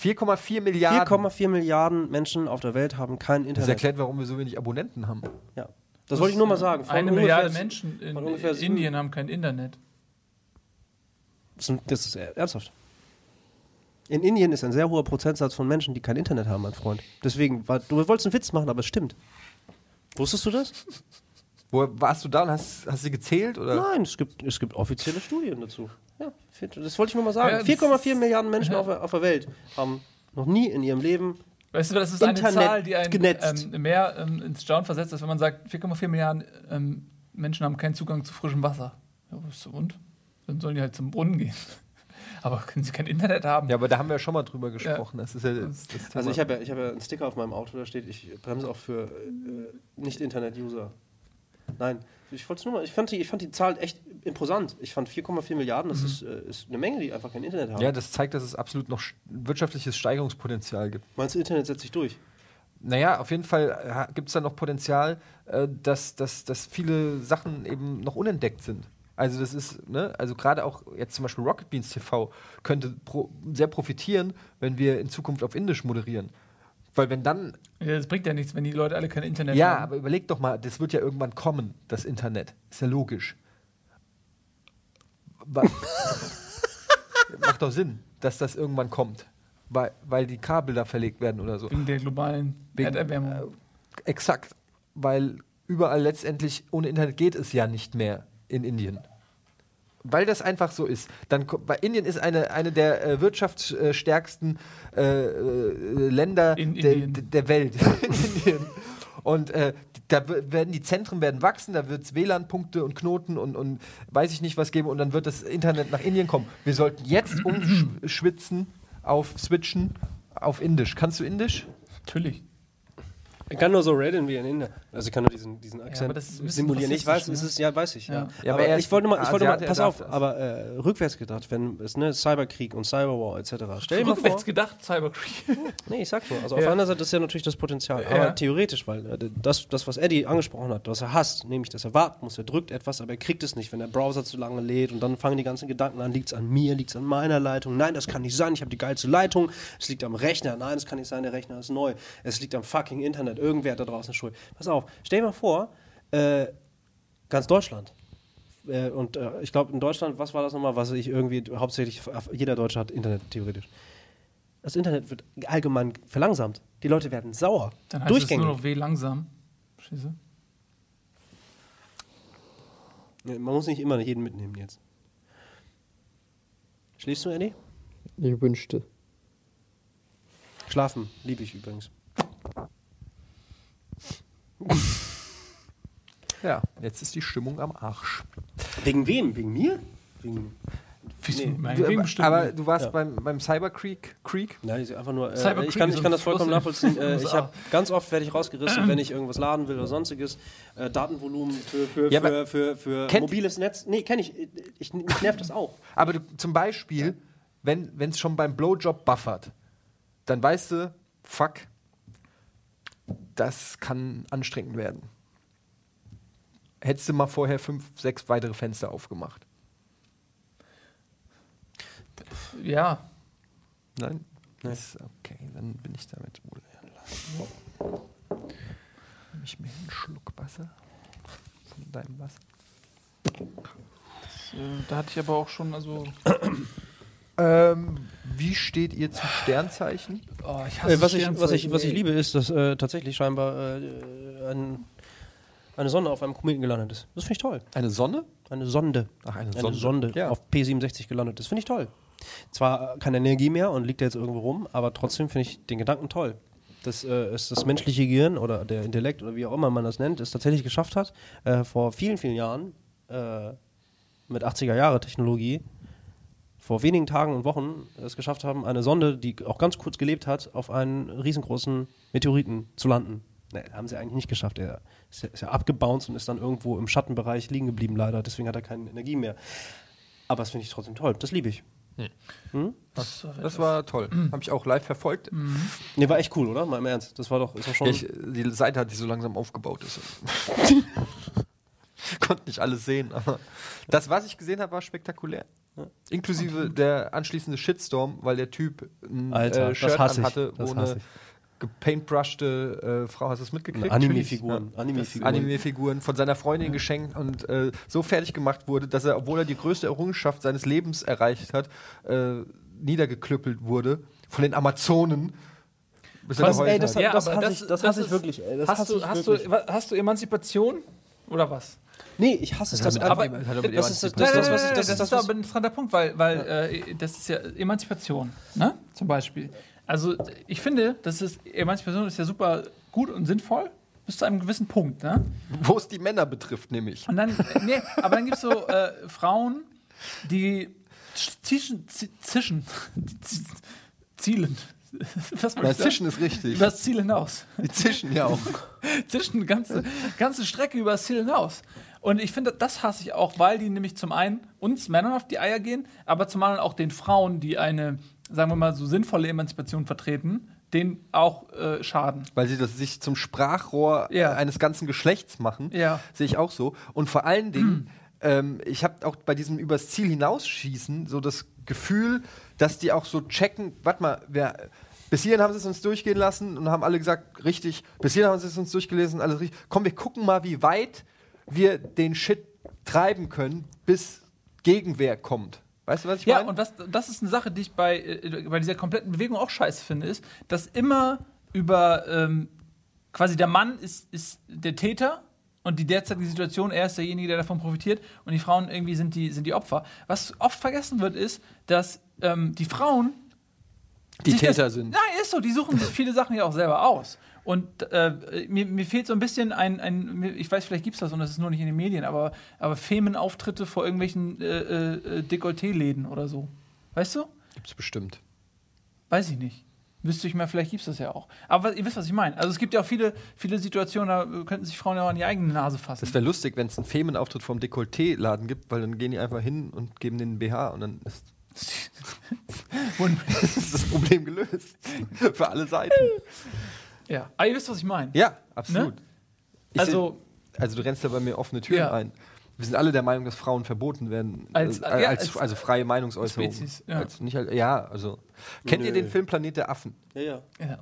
4,4 Milliarden. 4,4 Milliarden Menschen auf der Welt haben kein Das Internet. erklärt, warum wir so wenig Abonnenten haben. Ja. Das wollte ich nur mal sagen. Von Eine Milliarde Menschen in sieben- Indien haben kein Internet. Das ist- Das ist ernsthaft. In Indien ist ein sehr hoher Prozentsatz von Menschen, die kein Internet haben, mein Freund. Deswegen, war, du wolltest einen Witz machen, aber es stimmt. Wusstest du das? Wo warst du da und hast, hast sie gezählt? Oder? Nein, es gibt, es gibt offizielle Studien dazu. Ja, das wollte ich nur mal sagen. Ja, das- 4,4 Milliarden Menschen auf, der- auf der Welt haben noch nie in ihrem Leben Weißt du, das ist eine Internet Zahl, die einen ähm, mehr ähm, ins Staunen versetzt, als wenn man sagt, 4,4 Milliarden ähm, Menschen haben keinen Zugang zu frischem Wasser. Ja, was ist und? Dann sollen die halt zum Brunnen gehen. Aber können sie kein Internet haben? Ja, aber da haben wir ja schon mal drüber gesprochen. Das ist ja das, das. Also ich habe ja, ich hab ja einen Sticker auf meinem Auto, da steht, ich bremse auch für äh, Nicht-Internet-User. Nein, ich wollte nur mal, ich fand, die, ich fand die Zahl echt imposant. Ich fand 4,4 Milliarden, das ist, äh, ist eine Menge, die einfach kein Internet haben. ja, das zeigt, dass es absolut noch sch- wirtschaftliches Steigerungspotenzial gibt. Meinst du, Internet setzt sich durch? Naja, auf jeden Fall gibt es da noch Potenzial, äh, dass, dass, dass viele Sachen eben noch unentdeckt sind. Also das ist, ne, also gerade auch jetzt zum Beispiel Rocket Beans TV könnte pro, sehr profitieren, wenn wir in Zukunft auf Indisch moderieren. Weil wenn dann, Ja, das bringt ja nichts, wenn die Leute alle kein Internet ja, haben. aber überleg doch mal, das wird ja irgendwann kommen, das Internet. Ist ja logisch. *laughs* Macht doch Sinn, dass das irgendwann kommt. Weil, weil die Kabel da verlegt werden oder so. Wegen der globalen Wegen- Erderwärmung. Äh, exakt. Weil überall letztendlich ohne Internet geht es ja nicht mehr in Indien. Weil das einfach so ist. Dann, weil Indien ist eine, eine der äh, wirtschaftsstärksten äh, äh, Länder In der, der Welt. *laughs* in Indien. Und äh, da werden die Zentren werden wachsen, da wird es WLAN-Punkte und Knoten und, und weiß ich nicht was geben und dann wird das Internet nach Indien kommen. Wir sollten jetzt *clears throat* umschwitzen auf Switchen auf Indisch. Kannst du Indisch? Natürlich. Ich kann nur so reden wie in Indien. Also ich kann nur diesen, diesen Akzent ein bisschen simulieren. Ich weiß, es ist, ja, weiß ich. Ja. Ja. Ja, aber aber er ich wollte mal, ich wollte mal, pass auf, das. aber äh, rückwärts gedacht, wenn es ne, Cyberkrieg und Cyberwar etc. Stell dir mal vor, Rückwärts gedacht, Cybercreek. *laughs* Nee, ich sag's nur. Also auf Ja. der anderen Seite ist ja natürlich das Potenzial. Ja. Aber theoretisch, weil äh, das, das, was Eddie angesprochen hat, was er hasst, nämlich, dass er warten muss, er drückt etwas, aber er kriegt es nicht, wenn der Browser zu lange lädt und dann fangen die ganzen Gedanken an, liegt's an mir, liegt's an meiner Leitung, nein, das kann nicht sein, ich habe die geilste Leitung, es liegt am Rechner, nein, das kann nicht sein, der Rechner ist neu, es liegt am fucking Internet, irgendwer hat da draußen schuld. Pass auf, stell dir mal vor, äh, ganz Deutschland. Äh, und äh, ich glaube, in Deutschland, was war das nochmal, was ich irgendwie hauptsächlich, jeder Deutsche hat Internet theoretisch. Das Internet wird allgemein verlangsamt. Die Leute werden sauer. Dann heißt es Durchgängig. nur noch W langsam. Nee, Man muss nicht immer jeden mitnehmen jetzt. Schläfst du, Eddie? Ich wünschte. Schlafen, liebe ich übrigens. *laughs* Ja, jetzt ist die Stimmung am Arsch. Wegen wem? Wegen mir? Wegen. Nee. Bestimmt aber du warst Ja. beim, beim Cyber Creek. Creek? Nein, ich einfach nur. Äh, Cyber ich, Creek kann, ich kann das vollkommen nachvollziehen. *laughs* Äh, ich habe ganz oft werde ich rausgerissen, *clears throat* wenn ich irgendwas laden will oder sonstiges. Äh, Datenvolumen für, für, Ja, für, für, für kennt- mobiles Netz. Nee, kenne ich. Ich, ich. Mich nervt das auch. Aber du, zum Beispiel, wenn es schon beim Blowjob buffert, dann weißt du, fuck, das kann anstrengend werden. Hättest du mal vorher fünf, sechs weitere Fenster aufgemacht. Ja, Nein? Ist okay, dann bin ich damit wohl. Nehme ich mir einen Schluck Wasser von deinem Wasser. äh, da hatte ich aber auch schon, also, Ähm, wie steht ihr zu Sternzeichen? oh, ich hasse Äh, was, ich, was, ich, was ich liebe, ist, dass äh, tatsächlich scheinbar äh, ein, eine Sonne auf einem Kometen gelandet ist. Das finde ich toll. Eine Sonne? Eine Sonde. Ach, eine Eine Sonde. Sonde Ja. auf P67 gelandet ist. Finde ich toll. Zwar keine Energie mehr und liegt jetzt irgendwo rum, aber trotzdem finde ich den Gedanken toll. Dass äh, es das menschliche Gehirn oder der Intellekt oder wie auch immer man das nennt, es tatsächlich geschafft hat, äh, vor vielen, vielen Jahren äh, mit 80er-Jahre-Technologie vor wenigen Tagen und Wochen es geschafft haben, eine Sonde, die auch ganz kurz gelebt hat, auf einen riesengroßen Meteoriten zu landen. Nee, haben sie eigentlich nicht geschafft. Er ist ja, ist ja abgebounced und ist dann irgendwo im Schattenbereich liegen geblieben, leider. Deswegen hat er keine Energie mehr. Aber das finde ich trotzdem toll. Das liebe ich. Das, war Das war toll. Habe ich auch live verfolgt. Nee, war echt cool, oder? Mal im Ernst. Das war doch, ist doch schon. Ich, die Seite hat, die so langsam aufgebaut ist. *laughs* *laughs* Konnte nicht alles sehen, aber das, was ich gesehen habe, war spektakulär. Inklusive der anschließende Shitstorm, weil der Typ ein Alter, äh, das Shirt Das wo eine gepaintbrushte äh, Frau, hast du das mitgekriegt? Anime-Figuren. Ja. Anime-Figuren. Anime-Figuren von seiner Freundin geschenkt und äh, so fertig gemacht wurde, dass er, obwohl er die größte Errungenschaft seines Lebens erreicht hat, äh, niedergeklüppelt wurde von den Amazonen. Bis Was, ey, das hat. hat- das hasse ich- das hasse ich wirklich, ey, das hast, hasse du, ich hast. Du, hast du Emanzipation oder was? Nee, ich hasse es. Das Das, aber, das das ist das, das, das, was ich, ist das, aber ein interessanter Punkt, weil, weil äh, das ist ja Emanzipation, ne? Zum Beispiel. Also ich finde, das ist Emanzipation ist ja super gut und sinnvoll bis zu einem gewissen Punkt, ne? Wo es die Männer betrifft, nämlich. Und dann, nee, aber dann gibt es so äh, Frauen, die zischen, zi- zischen, zi- *laughs* zielen. *laughs* Was sagen? Zischen ist richtig. Über das Ziel hinaus. Die zischen ja auch. *laughs* Zischen ganze, ganze Strecke über das Ziel hinaus. Und ich finde, das hasse ich auch, weil die nämlich zum einen uns Männern auf die Eier gehen, aber zum anderen auch den Frauen, die eine, sagen wir mal, so sinnvolle Emanzipation vertreten, denen auch äh, schaden. Weil sie das sich zum Sprachrohr Ja. eines ganzen Geschlechts machen. Ja. Sehe ich auch so. Und vor allen Dingen, ähm, ich habe auch bei diesem übers Ziel hinausschießen so das Gefühl, dass die auch so checken, warte mal, wer. Bis hierhin haben sie es uns durchgehen lassen und haben alle gesagt, richtig, bis hierhin haben sie es uns durchgelesen, alles richtig. Komm, wir gucken mal, wie weit wir den Shit treiben können, bis Gegenwehr kommt. Weißt du, was ich Ja, meine? und das, das ist eine Sache, die ich bei, äh, bei dieser kompletten Bewegung auch scheiße finde, ist, dass immer über ähm, quasi der Mann ist, ist der Täter und die derzeitige Situation, er ist derjenige, der davon profitiert und die Frauen irgendwie sind die, sind die Opfer. Was oft vergessen wird, ist, dass ähm, die Frauen die Täter das, sind. Nein, ist so. Die suchen sich viele Sachen ja auch selber aus. Und äh, mir, mir fehlt so ein bisschen ein, ein ich weiß, vielleicht gibt es das und das ist nur nicht in den Medien, aber, aber Femenauftritte vor irgendwelchen äh, äh, Dekolleté-Läden oder so. Weißt du? Gibt's bestimmt. Weiß ich nicht. Wüsste ich mal, vielleicht gibt es das ja auch. Aber ihr wisst, was ich meine. Also es gibt ja auch viele, viele Situationen, da äh, könnten sich Frauen ja auch an die eigene Nase fassen. Das wäre lustig, wenn es einen Femenauftritt vom Dekolleté-Laden gibt, weil dann gehen die einfach hin und geben den BH und dann ist, *laughs* ist das Problem gelöst. *laughs* Für alle Seiten. ja. Aber ihr wisst, was ich meine. Ja, absolut. Ich Also, seh- also du rennst da bei mir offene Türen Ja. ein. Wir sind alle der Meinung, dass Frauen verboten werden. Als- äh, ja, als, als- also freie Meinungsäußerung. Spezies, ja. Als nicht, als- ja, also. Kennt ihr Nö. den Film Planet der Affen? Ja, ja. ja.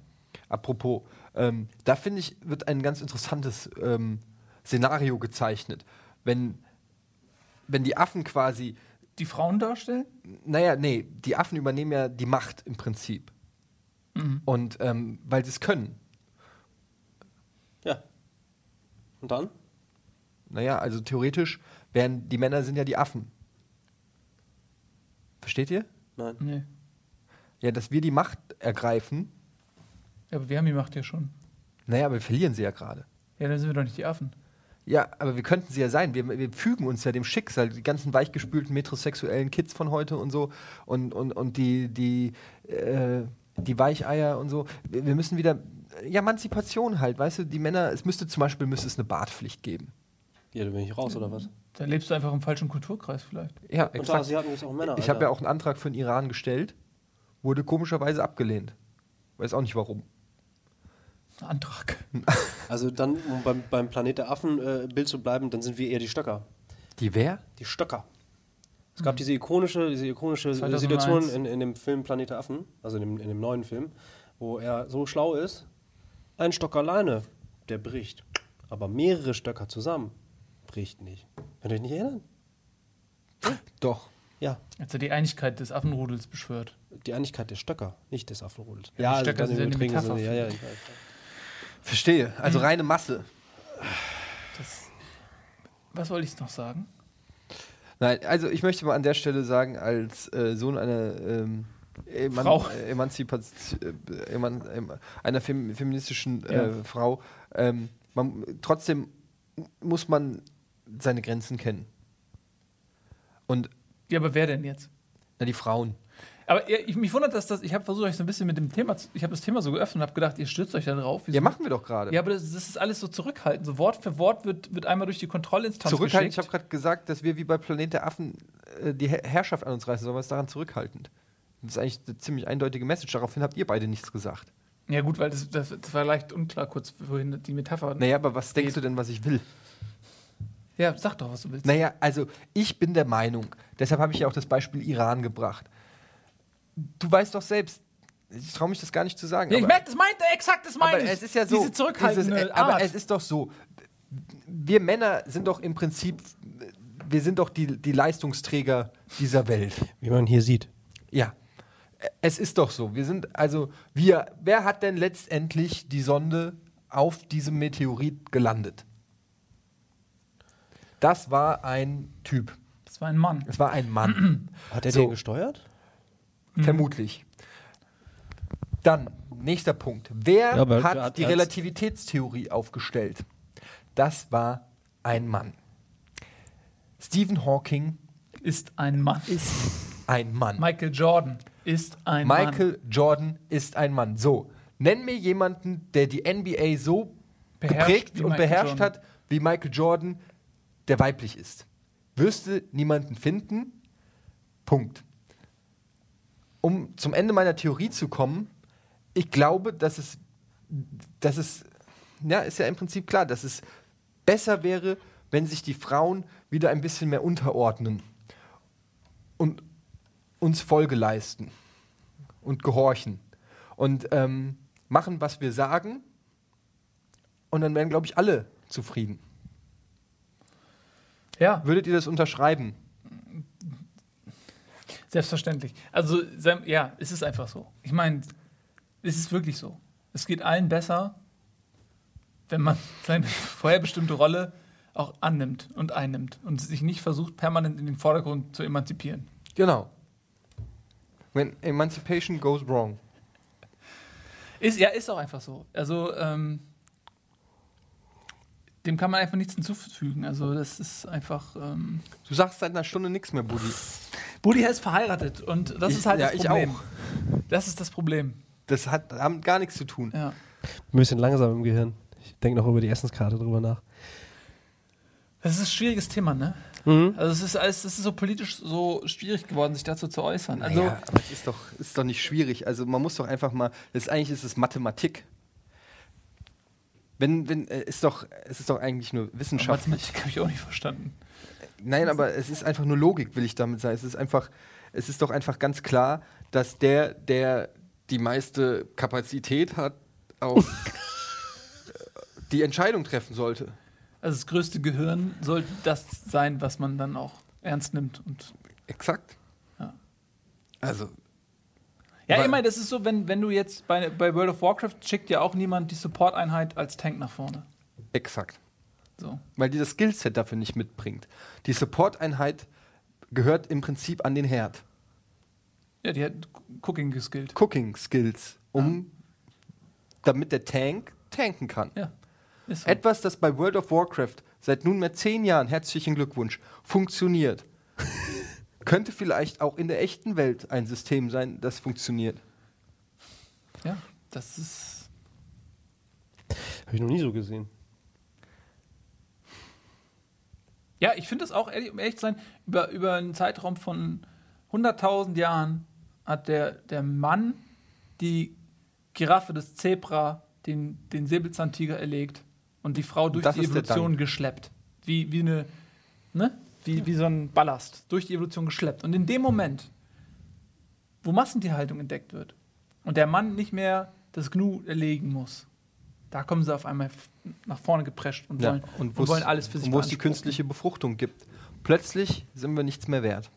Apropos, ähm, da finde ich, wird ein ganz interessantes ähm, Szenario gezeichnet. Wenn, wenn die Affen quasi Die Frauen darstellen? Naja, nee, die Affen übernehmen ja die Macht im Prinzip. Und ähm, weil sie es können. Ja. Und dann? Naja, also theoretisch wären die Männer sind ja die Affen. Versteht ihr? Nein. Nee. Ja, dass wir die Macht ergreifen. Ja, aber wir haben die Macht ja schon. Naja, aber wir verlieren sie ja gerade. Ja, dann sind wir doch nicht die Affen. Ja, aber wir könnten sie ja sein. Wir, wir fügen uns ja dem Schicksal. Die ganzen weichgespülten metrosexuellen Kids von heute und so und, und, und die, die, äh, die Weicheier und so. Wir, wir müssen wieder. Ja, Emanzipation halt, weißt du, die Männer, es müsste zum Beispiel müsste es eine Bartpflicht geben. Ja, da bin ich raus, oder was? Dann lebst du einfach im falschen Kulturkreis vielleicht. Ja, Und exakt. sie hatten jetzt auch Männer. Ich habe ja auch einen Antrag für den Iran gestellt, wurde komischerweise abgelehnt. Weiß auch nicht warum. Antrag. *laughs* Also dann, um beim, beim Planet der Affen äh, Bild zu bleiben, dann sind wir eher die Stöcker. Die wer? Die Stöcker. Es gab diese ikonische, diese ikonische 2001. Situation in, in dem Film Planet der Affen, also in dem, in dem neuen Film, wo er so schlau ist, ein Stock alleine, der bricht. Aber mehrere Stöcker zusammen bricht nicht. Könnt ihr euch nicht erinnern? *laughs* Doch. Ja, Als er die Einigkeit des Affenrudels beschwört. die Einigkeit der Stöcker, nicht des Affenrudels. die Stöcker dann sind ja übertragenen Metapher. Ja, ja, ich weiß. Verstehe. Also reine Masse. Was wollte ich noch sagen? Nein, also ich möchte mal an der Stelle sagen, als äh, Sohn einer ähm, Eman Frau. äh, Emanzipat äh, Eman einer fem feministischen äh, Ja. Frau, ähm, man, trotzdem muss man seine Grenzen kennen. Und Ja, aber wer denn jetzt? na, die Frauen. Aber ich, mich wundert, dass das, ich habe versucht, euch so ein bisschen mit dem Thema, zu, ich habe das Thema so geöffnet und habe gedacht, ihr stürzt euch da drauf. Wieso? Ja, machen wir doch gerade. Ja, aber das, das ist alles so zurückhaltend. So Wort für Wort wird, wird einmal durch die Kontrollinstanz Zurückhaltend, ich habe geschickt. gerade gesagt, dass wir wie bei Planet der Affen äh, die Her Herrschaft an uns reißen, sondern was daran zurückhaltend. Das ist eigentlich eine ziemlich eindeutige Message. Daraufhin habt ihr beide nichts gesagt. Ja gut, weil das, das, das war leicht unklar kurz vorhin die Metapher. Naja, aber was denkst Geht. du denn, was ich will? Ja, sag doch, was du willst. Naja, also ich bin der Meinung, deshalb habe ich ja auch das Beispiel Iran gebracht. Du weißt doch selbst, ich traue mich das gar nicht zu sagen. Ja, ich merke, das meint er exakt, das meine ich. es ist ja so. Diese zurückhaltende dieses, äh, Art. aber es ist doch so. Wir Männer sind doch im Prinzip, wir sind doch die, die Leistungsträger dieser Welt. Wie man hier sieht. Ja. Es ist doch so. Wir sind, also, wir, wer hat denn letztendlich die Sonde auf diesem Meteorit gelandet? Das war ein Typ. das war ein Mann. Es war ein Mann. Hat er So. den gesteuert? Vermutlich. Dann, nächster Punkt. Wer Ja, hat hat- die Relativitätstheorie aufgestellt? Das war ein Mann. Stephen Hawking Ist ein Mann. ist ein Mann. Michael Jordan ist ein Mann. Michael Jordan ist ein Mann. So, nenn mir jemanden, der die NBA so Beherrscht geprägt und Michael beherrscht Jordan. hat, wie Michael Jordan, der weiblich ist. Wirst du niemanden finden? Punkt. Um zum Ende meiner Theorie zu kommen, ich glaube, dass es, dass es, ja, ist ja im Prinzip klar, dass es besser wäre, wenn sich die Frauen wieder ein bisschen mehr unterordnen und uns Folge leisten und gehorchen und ähm, machen, was wir sagen. Und dann wären, glaube ich, alle zufrieden. Ja, Würdet ihr das unterschreiben? Selbstverständlich. Also, ja, es ist einfach so. Ich meine, es ist wirklich so. Es geht allen besser, wenn man seine *laughs* vorherbestimmte Rolle auch annimmt und einnimmt und sich nicht versucht, permanent in den Vordergrund zu emanzipieren. Genau. When emancipation goes wrong. Ist, ja, ist auch einfach so. Also, ähm, dem kann man einfach nichts hinzufügen. Also, das ist einfach. Ähm, Du sagst seit einer Stunde nichts mehr, Buddy. Buddy ist verheiratet und das Ich- ist halt ja, das ich Problem. auch. Das ist das Problem. Das hat damit gar nichts zu tun. Ja. Ein bisschen langsam im Gehirn. Ich denke noch über die Essenskarte drüber nach. Das ist ein schwieriges Thema, ne? Mhm. Also es ist alles, es ist so politisch so schwierig geworden, sich dazu zu äußern. Also Naja, aber es ist doch, ist doch nicht schwierig. Also man muss doch einfach mal, das ist, eigentlich ist es Mathematik. Wenn, wenn, äh, ist doch, es ist doch eigentlich nur Wissenschaft. Mathematik habe ich auch nicht verstanden. Nein, aber es ist einfach nur Logik, will ich damit sagen. Es ist einfach, es ist doch einfach ganz klar, dass der, der die meiste Kapazität hat, auch *laughs* die Entscheidung treffen sollte. Also das größte Gehirn sollte das sein, was man dann auch ernst nimmt. Und Exakt. Ja. Also, ja, ich meine, das ist so, wenn, wenn du jetzt bei, bei World of Warcraft schickt ja auch niemand die Support-Einheit als Tank nach vorne. exakt. So. Weil die das Skillset dafür nicht mitbringt. Die Support-Einheit gehört im Prinzip an den Herd. Ja, die hat Cooking geskillt. Cooking Skills, um damit der Tank tanken kann. Ja. Ist so. Etwas, das bei World of Warcraft seit nunmehr zehn Jahren, herzlichen Glückwunsch, funktioniert. *laughs* Könnte vielleicht auch in der echten Welt ein System sein, das funktioniert. ja, das ist. Habe ich noch nie so gesehen. Ja, ich finde es auch, ehrlich, um ehrlich zu sein, über, über einen Zeitraum von 100.000 Jahren hat der, der Mann die Giraffe, das Zebra, den, den Säbelzahntiger erlegt und die Frau durch das die Evolution geschleppt. Wie, wie eine, ne? Wie, wie so ein Ballast, durch die Evolution geschleppt. Und in dem Moment, wo Massentierhaltung entdeckt wird und der Mann nicht mehr das Gnu erlegen muss, da kommen sie auf einmal nach vorne geprescht und wollen, und wo's- wollen alles für sich und wo es die künstliche Befruchtung gibt. Plötzlich sind wir nichts mehr wert.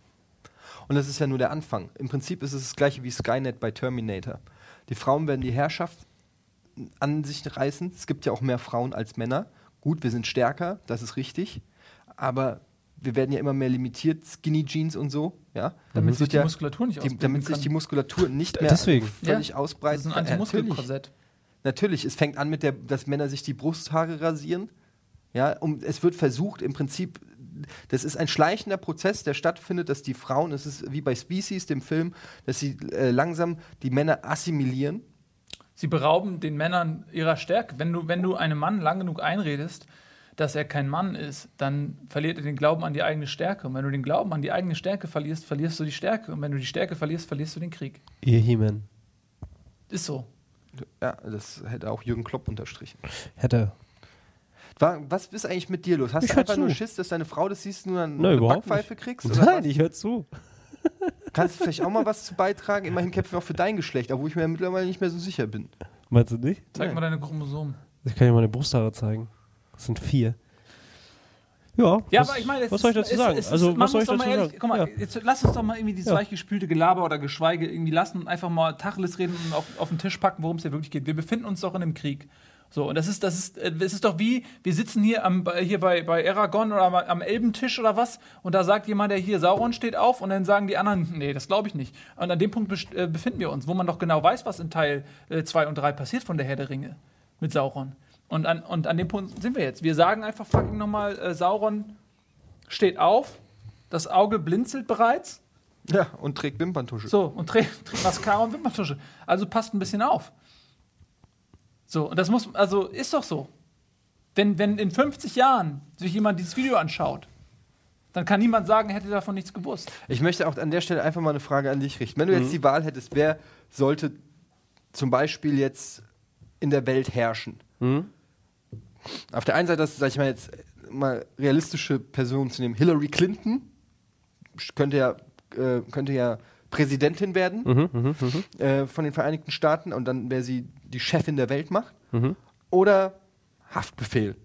Und das ist ja nur der Anfang. Im Prinzip ist es das gleiche wie Skynet bei Terminator. Die Frauen werden die Herrschaft an sich reißen. Es gibt ja auch mehr Frauen als Männer. Gut, wir sind stärker, das ist richtig. Aber wir werden ja immer mehr limitiert, Skinny Jeans und so, ja. Damit sich die ja- Muskulatur nicht die, damit sich kann. die Muskulatur nicht mehr Deswegen. völlig Ja, ausbreitet. Das ist ein Ja. Antimuskelkorsett. Natürlich, es fängt an mit der, dass Männer sich die Brusthaare rasieren. Ja, um, es wird versucht, im Prinzip, das ist ein schleichender Prozess, der stattfindet, dass die Frauen, es ist wie bei Species, dem Film, dass sie äh, langsam die Männer assimilieren. Sie berauben den Männern ihrer Stärke. Wenn du, wenn du einem Mann lang genug einredest, dass er kein Mann ist, dann verliert er den Glauben an die eigene Stärke. Und wenn du den Glauben an die eigene Stärke verlierst, verlierst du die Stärke. Und wenn du die Stärke verlierst, verlierst du den Krieg. Ihr He-Man. Ist so. Ja, das hätte auch Jürgen Klopp unterstrichen. Hätte. War, was ist eigentlich mit dir los? Hast Ich du einfach zu. nur Schiss, dass deine Frau das siehst und nur eine überhaupt Backpfeife nicht. kriegst? Oder Nein, was? ich höre zu. *laughs* Kannst du vielleicht auch mal was zu beitragen? Immerhin kämpfen wir auch für dein Geschlecht, obwohl ich mir mittlerweile nicht mehr so sicher bin. Meinst du nicht? Zeig Nein. mal deine Chromosomen. Ich kann dir meine Brusthaare zeigen. Das sind vier. Ja, Ja, was, aber ich meine, was soll ich ist- dazu sagen? ist- also, man was soll ich dazu ehrlich- sagen? Guck mal, ja. jetzt lass uns doch mal irgendwie dieses Ja. weichgespülte Gelaber oder Geschweige irgendwie lassen und einfach mal Tacheles reden und auf, auf den Tisch packen, worum es hier wirklich geht. Wir befinden uns doch in einem Krieg. So, und das ist, das ist, äh, es ist doch wie, wir sitzen hier, am, bei- hier bei, bei Aragon oder am, am Elbentisch oder was, und da sagt jemand, der hier Sauron steht auf, und dann sagen die anderen, nee, das glaube ich nicht. Und an dem Punkt äh, befinden wir uns, wo man doch genau weiß, was in Teil 2 und 3 passiert von der Herr der Ringe mit Sauron. Und an, und an dem Punkt sind wir jetzt. Wir sagen einfach fucking nochmal, äh, Sauron steht auf, das Auge blinzelt bereits, Ja, und trägt Wimperntusche. so, und trägt, trägt Mascara und Wimperntusche. Also passt ein bisschen auf. So, und das muss, also ist doch so. Wenn, wenn in 50 Jahren sich jemand dieses Video anschaut, dann kann niemand sagen, er hätte davon nichts gewusst. Ich möchte auch an der Stelle einfach mal eine Frage an dich richten. Wenn du Mhm. jetzt die Wahl hättest, wer sollte zum Beispiel jetzt in der Welt herrschen? Mhm. Auf der einen Seite, das sag ich mal jetzt mal realistische Personen zu nehmen. Hillary Clinton könnte ja, äh, könnte ja Präsidentin werden Mhm, äh, von den Vereinigten Staaten und dann wäre sie die Chefin der Weltmacht. Mhm. Oder Haftbefehl,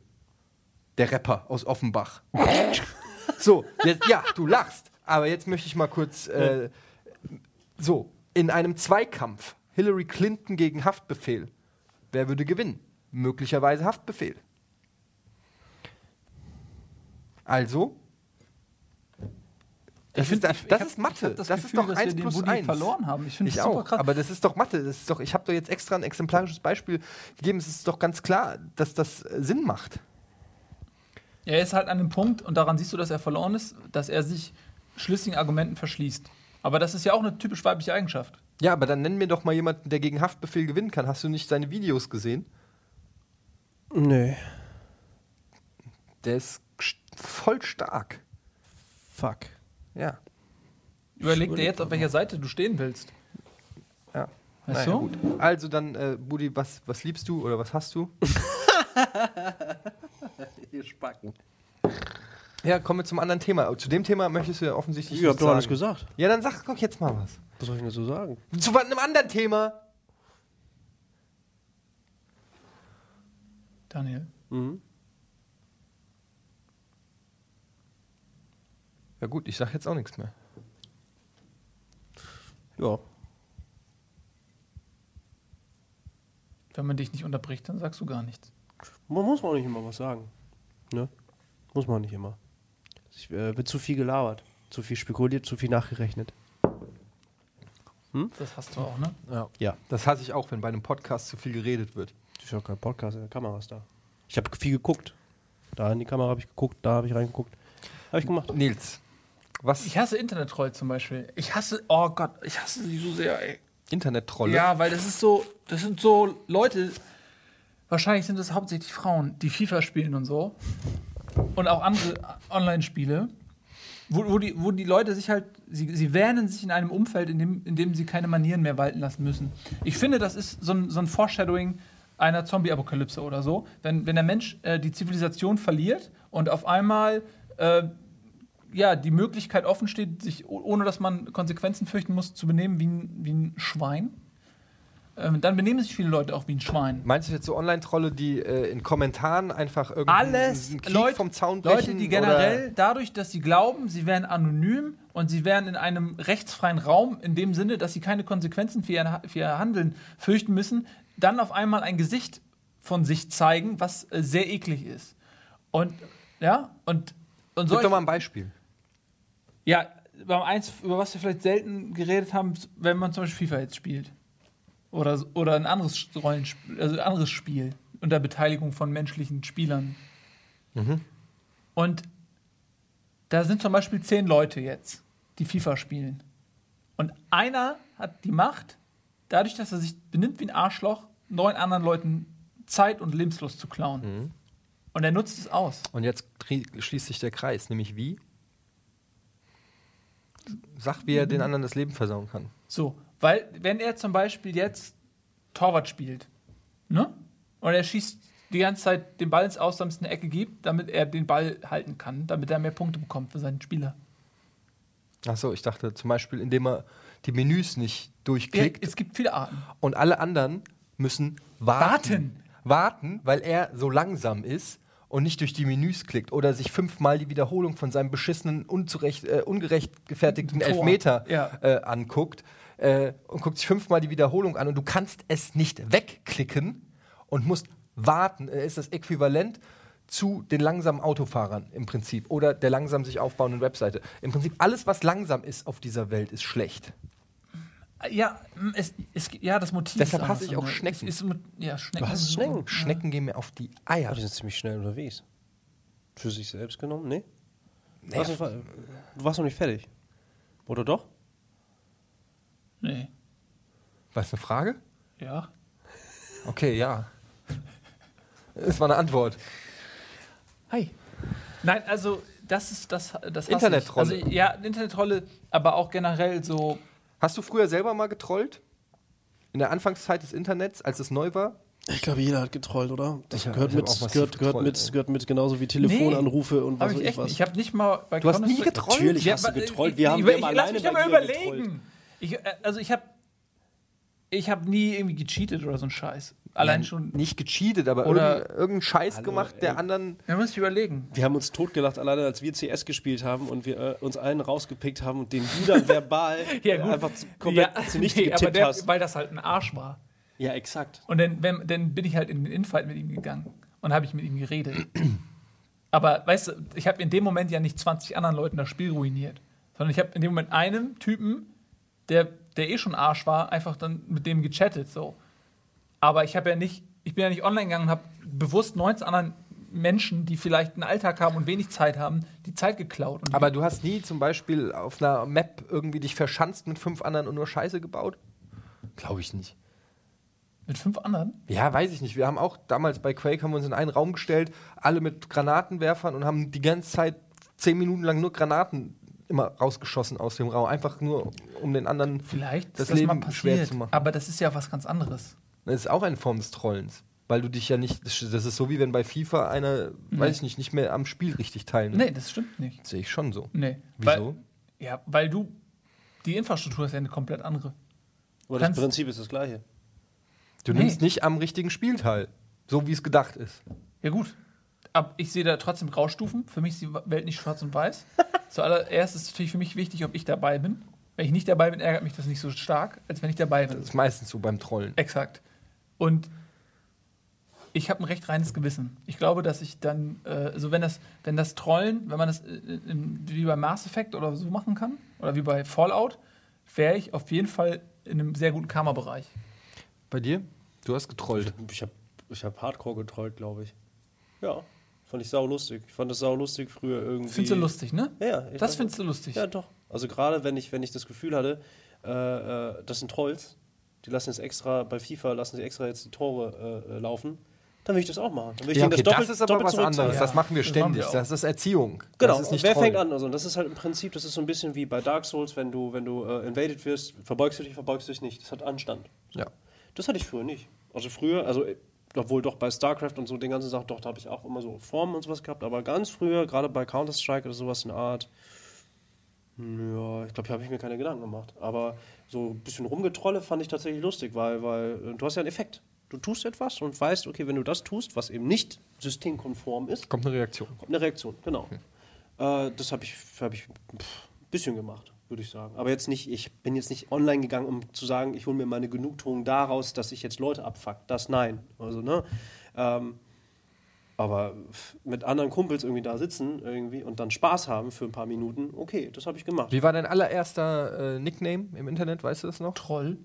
der Rapper aus Offenbach. *laughs* so, jetzt, ja, du lachst, aber jetzt möchte ich mal kurz äh, so in einem Zweikampf Hillary Clinton gegen Haftbefehl. Wer würde gewinnen? Möglicherweise Haftbefehl. Also, das, find- ist, ich- ich das hab- ist ich Mathe. hab das, das ist Gefühl, doch dass wir 1 den plus Woody 1. verloren haben. Ich finde Ich das super auch. krass. Aber das ist doch Mathe. Das ist doch, ich habe doch jetzt extra ein exemplarisches Beispiel gegeben. Es ist doch ganz klar, dass das äh, Sinn macht. Er ist halt an dem Punkt, und daran siehst du, dass er verloren ist, dass er sich schlüssigen Argumenten verschließt. Aber das ist ja auch eine typisch weibliche Eigenschaft. Ja, aber dann nenn mir doch mal jemanden, der gegen Haftbefehl gewinnen kann. Hast du nicht seine Videos gesehen? Nee. Der ist st- voll stark. Fuck. Ja. Überleg dir jetzt, auf welcher Seite du stehen willst. ja. Weißt Naja, du? gut. Also dann, äh, Budi, was, was liebst du oder was hast du? *laughs* Ihr Spacken. Ja, kommen wir zum anderen Thema. Zu dem Thema möchtest du ja offensichtlich Ich hab nichts doch sagen. alles gesagt. Ja, dann sag doch jetzt mal was. Was soll ich denn dazu sagen? Zu einem anderen Thema. Daniel. Mhm. Ja gut, ich sag jetzt auch nichts mehr. Ja. Wenn man dich nicht unterbricht, dann sagst du gar nichts. Man muss auch nicht immer was sagen. Ne? Muss man nicht immer. Es äh, wird zu viel gelabert. Zu viel spekuliert, zu viel nachgerechnet. Das hast du auch, ne? Ja. Ja. Das hasse ich auch, wenn bei einem Podcast zu viel geredet wird. Das ist ja kein Podcast, der Kamera ist da. Ich habe viel geguckt. Da in die Kamera habe ich geguckt, da habe ich reingeguckt. Habe ich gemacht. Nils, was Ich hasse Internet-Troll zum Beispiel. Ich hasse, oh Gott, ich hasse sie so sehr, ey. Internet-Trolle? Ja, weil das ist so, das sind so Leute, wahrscheinlich sind das hauptsächlich Frauen, die FIFA spielen und so. Und auch andere Online-Spiele, wo, wo, die, wo die Leute sich halt, sie, sie wähnen sich in einem Umfeld, in dem, in dem sie keine Manieren mehr walten lassen müssen. Ich finde, das ist so ein, so ein Foreshadowing einer Zombie-Apokalypse oder so. Wenn, wenn der Mensch äh, die Zivilisation verliert und auf einmal äh, ja, die Möglichkeit offen steht, sich, oh- ohne dass man Konsequenzen fürchten muss, zu benehmen wie ein, wie ein Schwein, ähm, dann benehmen sich viele Leute auch wie ein Schwein. Meinst du jetzt so Online-Trolle, die äh, in Kommentaren einfach irgendwie Alles einen Krieg Leute, vom Zaun brechen? Leute, die generell dadurch, dass sie glauben, sie wären anonym und sie wären in einem rechtsfreien Raum, in dem Sinne, dass sie keine Konsequenzen für ihr, für ihr Handeln fürchten müssen, dann auf einmal ein Gesicht von sich zeigen, was äh, sehr eklig ist. Und ja, und Und Gib doch mal ein Beispiel. Ja, beim eins, über was wir vielleicht selten geredet haben, wenn man zum Beispiel FIFA jetzt spielt. Oder, oder ein anderes Rollenspiel, also ein anderes Spiel unter Beteiligung von menschlichen Spielern. Und da sind zum Beispiel zehn Leute jetzt, die FIFA spielen. Und einer hat die Macht, dadurch, dass er sich benimmt wie ein Arschloch, neun anderen Leuten Zeit und Lebenslust zu klauen. Und er nutzt es aus. Und jetzt schließt sich der Kreis, nämlich wie? Sag, wie er den anderen das Leben versauen kann. So, weil wenn er zum Beispiel jetzt Torwart spielt, ne? Und er schießt die ganze Zeit den Ball ins Aus, damit es eine Ecke gibt, damit er den Ball halten kann, damit er mehr Punkte bekommt für seinen Spieler. Achso, ich dachte zum Beispiel, indem er die Menüs nicht Ja, durchklickt es gibt viele Arten. und alle anderen müssen warten. Warten. Warten, weil er so langsam ist und nicht durch die Menüs klickt oder sich fünfmal die Wiederholung von seinem beschissenen, unzurecht, äh, ungerecht gefertigten Tor. Elfmeter Ja. äh, anguckt äh, und guckt sich fünfmal die Wiederholung an und du kannst es nicht wegklicken und musst warten. Er ist das Äquivalent zu den langsamen Autofahrern im Prinzip oder der langsam sich aufbauenden Webseite. Im Prinzip alles, was langsam ist auf dieser Welt, ist schlecht. Ja, mm, es, es, ja das Motiv Deshalb ist hasse ich auch ne? Schnecken. Es ist, ja, Schnecken. Du hast Schnecken? so- Schnecken gehen mir auf die Eier. Oh, die sind ziemlich schnell unterwegs. Für sich selbst genommen? Nee? Du Nee, warst, du warst noch nicht fertig. Oder doch? Nee. Was, eine Frage? Ja. Okay, ja. Es war eine Antwort. Hi. Nein, also das ist das, das Internetrolle. Also ja, Internetrolle, aber auch generell so. Hast du früher selber mal getrollt? In der Anfangszeit des Internets, als es neu war? Ich glaube, jeder hat getrollt, oder? Das Ich hab- gehört, mit, gehört, gehört, getrollt, mit, ey. gehört mit genauso wie Telefonanrufe und was weiß ich echt was. nicht. Ich habe nicht mal bei Du hast nie getrollt? Natürlich hast du getrollt. Wir haben, ich, wir ich, haben lass alleine mich doch mal überlegen. Ich, äh, also ich habe ich habe nie irgendwie gecheatet oder so ein Scheiß. Allein schon. Nicht gecheatet, aber Oder- irgendein, irgendeinen Scheiß Hallo, gemacht, der ey. anderen. Da muss ich überlegen. Wir haben uns totgelacht, alleine als wir CS gespielt haben und wir äh, uns einen rausgepickt haben und den du *laughs* dann verbal äh, einfach zu, komplett ja, zunichte nee, aber getippt der, hast. weil das halt ein Arsch war. Ja, exakt. Und dann, wenn, dann bin ich halt in den Infight mit ihm gegangen und habe ich mit ihm geredet. *clears throat* Aber weißt du, ich habe in dem Moment ja nicht 20 anderen Leuten das Spiel ruiniert, sondern ich habe in dem Moment einem Typen, der, der eh schon Arsch war, einfach dann mit dem gechattet so. Aber ich habe ja nicht, ich bin ja nicht online gegangen und habe bewusst 19 anderen Menschen, die vielleicht einen Alltag haben und wenig Zeit haben, die Zeit geklaut. Und Aber du hast nie zum Beispiel auf einer Map irgendwie dich verschanzt mit fünf anderen und nur Scheiße gebaut? Glaube ich nicht. mit fünf anderen? Ja, weiß ich nicht. Wir haben auch damals bei Quake haben wir uns in einen Raum gestellt, alle mit Granatenwerfern und haben die ganze Zeit zehn Minuten lang nur Granaten immer rausgeschossen aus dem Raum. Einfach nur, um den anderen Vielleicht das ist Leben mal passiert, schwer zu machen. Aber das ist ja was ganz anderes. Das ist auch eine Form des Trollens. Weil du dich ja nicht, das das ist so wie wenn bei FIFA einer, weiß ich nicht, nicht mehr am Spiel richtig teilnimmt. Nee, das stimmt nicht. Das sehe ich schon so. Nee. Wieso? Weil, ja, weil du, die Infrastruktur ist ja eine komplett andere. Aber das Prinzip ist das gleiche. Du Nee. nimmst nicht am richtigen Spiel teil. So wie es gedacht ist. Ja, gut. Aber ich sehe da trotzdem Graustufen. Für mich ist die Welt nicht schwarz und weiß. *laughs* Zuallererst ist es für mich wichtig, ob ich dabei bin. Wenn ich nicht dabei bin, ärgert mich das nicht so stark, als wenn ich dabei bin. Das ist meistens so beim Trollen. Exakt. Und ich habe ein recht reines Gewissen. Ich glaube, dass ich dann, äh, also wenn das, wenn das Trollen, wenn man das äh, in, wie bei Mass Effect oder so machen kann, oder wie bei Fallout, wäre ich auf jeden Fall in einem sehr guten Karma-Bereich. Bei dir? Du hast getrollt. Ich habe ich hab Hardcore getrollt, glaube ich. Ja, fand ich sau lustig. Ich fand das sau lustig früher irgendwie. Findest du lustig, ne? Ja, ja. Das findest du lustig. Ja, doch. Also gerade wenn ich, wenn ich das Gefühl hatte, äh, äh, das sind Trolls, die lassen jetzt extra, bei FIFA lassen sie extra jetzt die Tore äh, laufen, dann will ich das auch machen. Dann will ich Ja, okay, das, das, doppelt, ist aber doppelt was anderes. Das Ja, machen wir das machen wir ständig. das ist Erziehung. Genau, das ist nicht wer Trollen. fängt an? Also, und das ist halt im Prinzip, das ist so ein bisschen wie bei Dark Souls, wenn du, wenn du äh, invaded wirst, verbeugst du dich, verbeugst du dich nicht. Das hat Anstand. Ja. Das hatte ich früher nicht. Also früher, also äh, obwohl doch bei StarCraft und so den ganzen Sachen, doch, da habe ich auch immer so Formen und sowas gehabt, aber ganz früher, gerade bei Counter-Strike oder sowas in der Art, ja, ich glaube, hier habe ich mir keine Gedanken gemacht. Aber so ein bisschen rumgetrolle fand ich tatsächlich lustig, weil, weil äh, du hast ja einen Effekt. Du tust etwas und weißt, okay, wenn du das tust, was eben nicht systemkonform ist, Kommt eine Reaktion. kommt eine Reaktion, genau. Äh, das habe ich, hab ich ein bisschen gemacht, würde ich sagen. Aber jetzt nicht, ich bin jetzt nicht online gegangen, um zu sagen, ich hole mir meine Genugtuung daraus, dass ich jetzt Leute abfuck. Das nein. Also, ne? Ähm, Aber mit anderen Kumpels irgendwie da sitzen irgendwie und dann Spaß haben für ein paar Minuten, okay, das habe ich gemacht. Wie war dein allererster äh, Nickname im Internet? Weißt du das noch? Troll.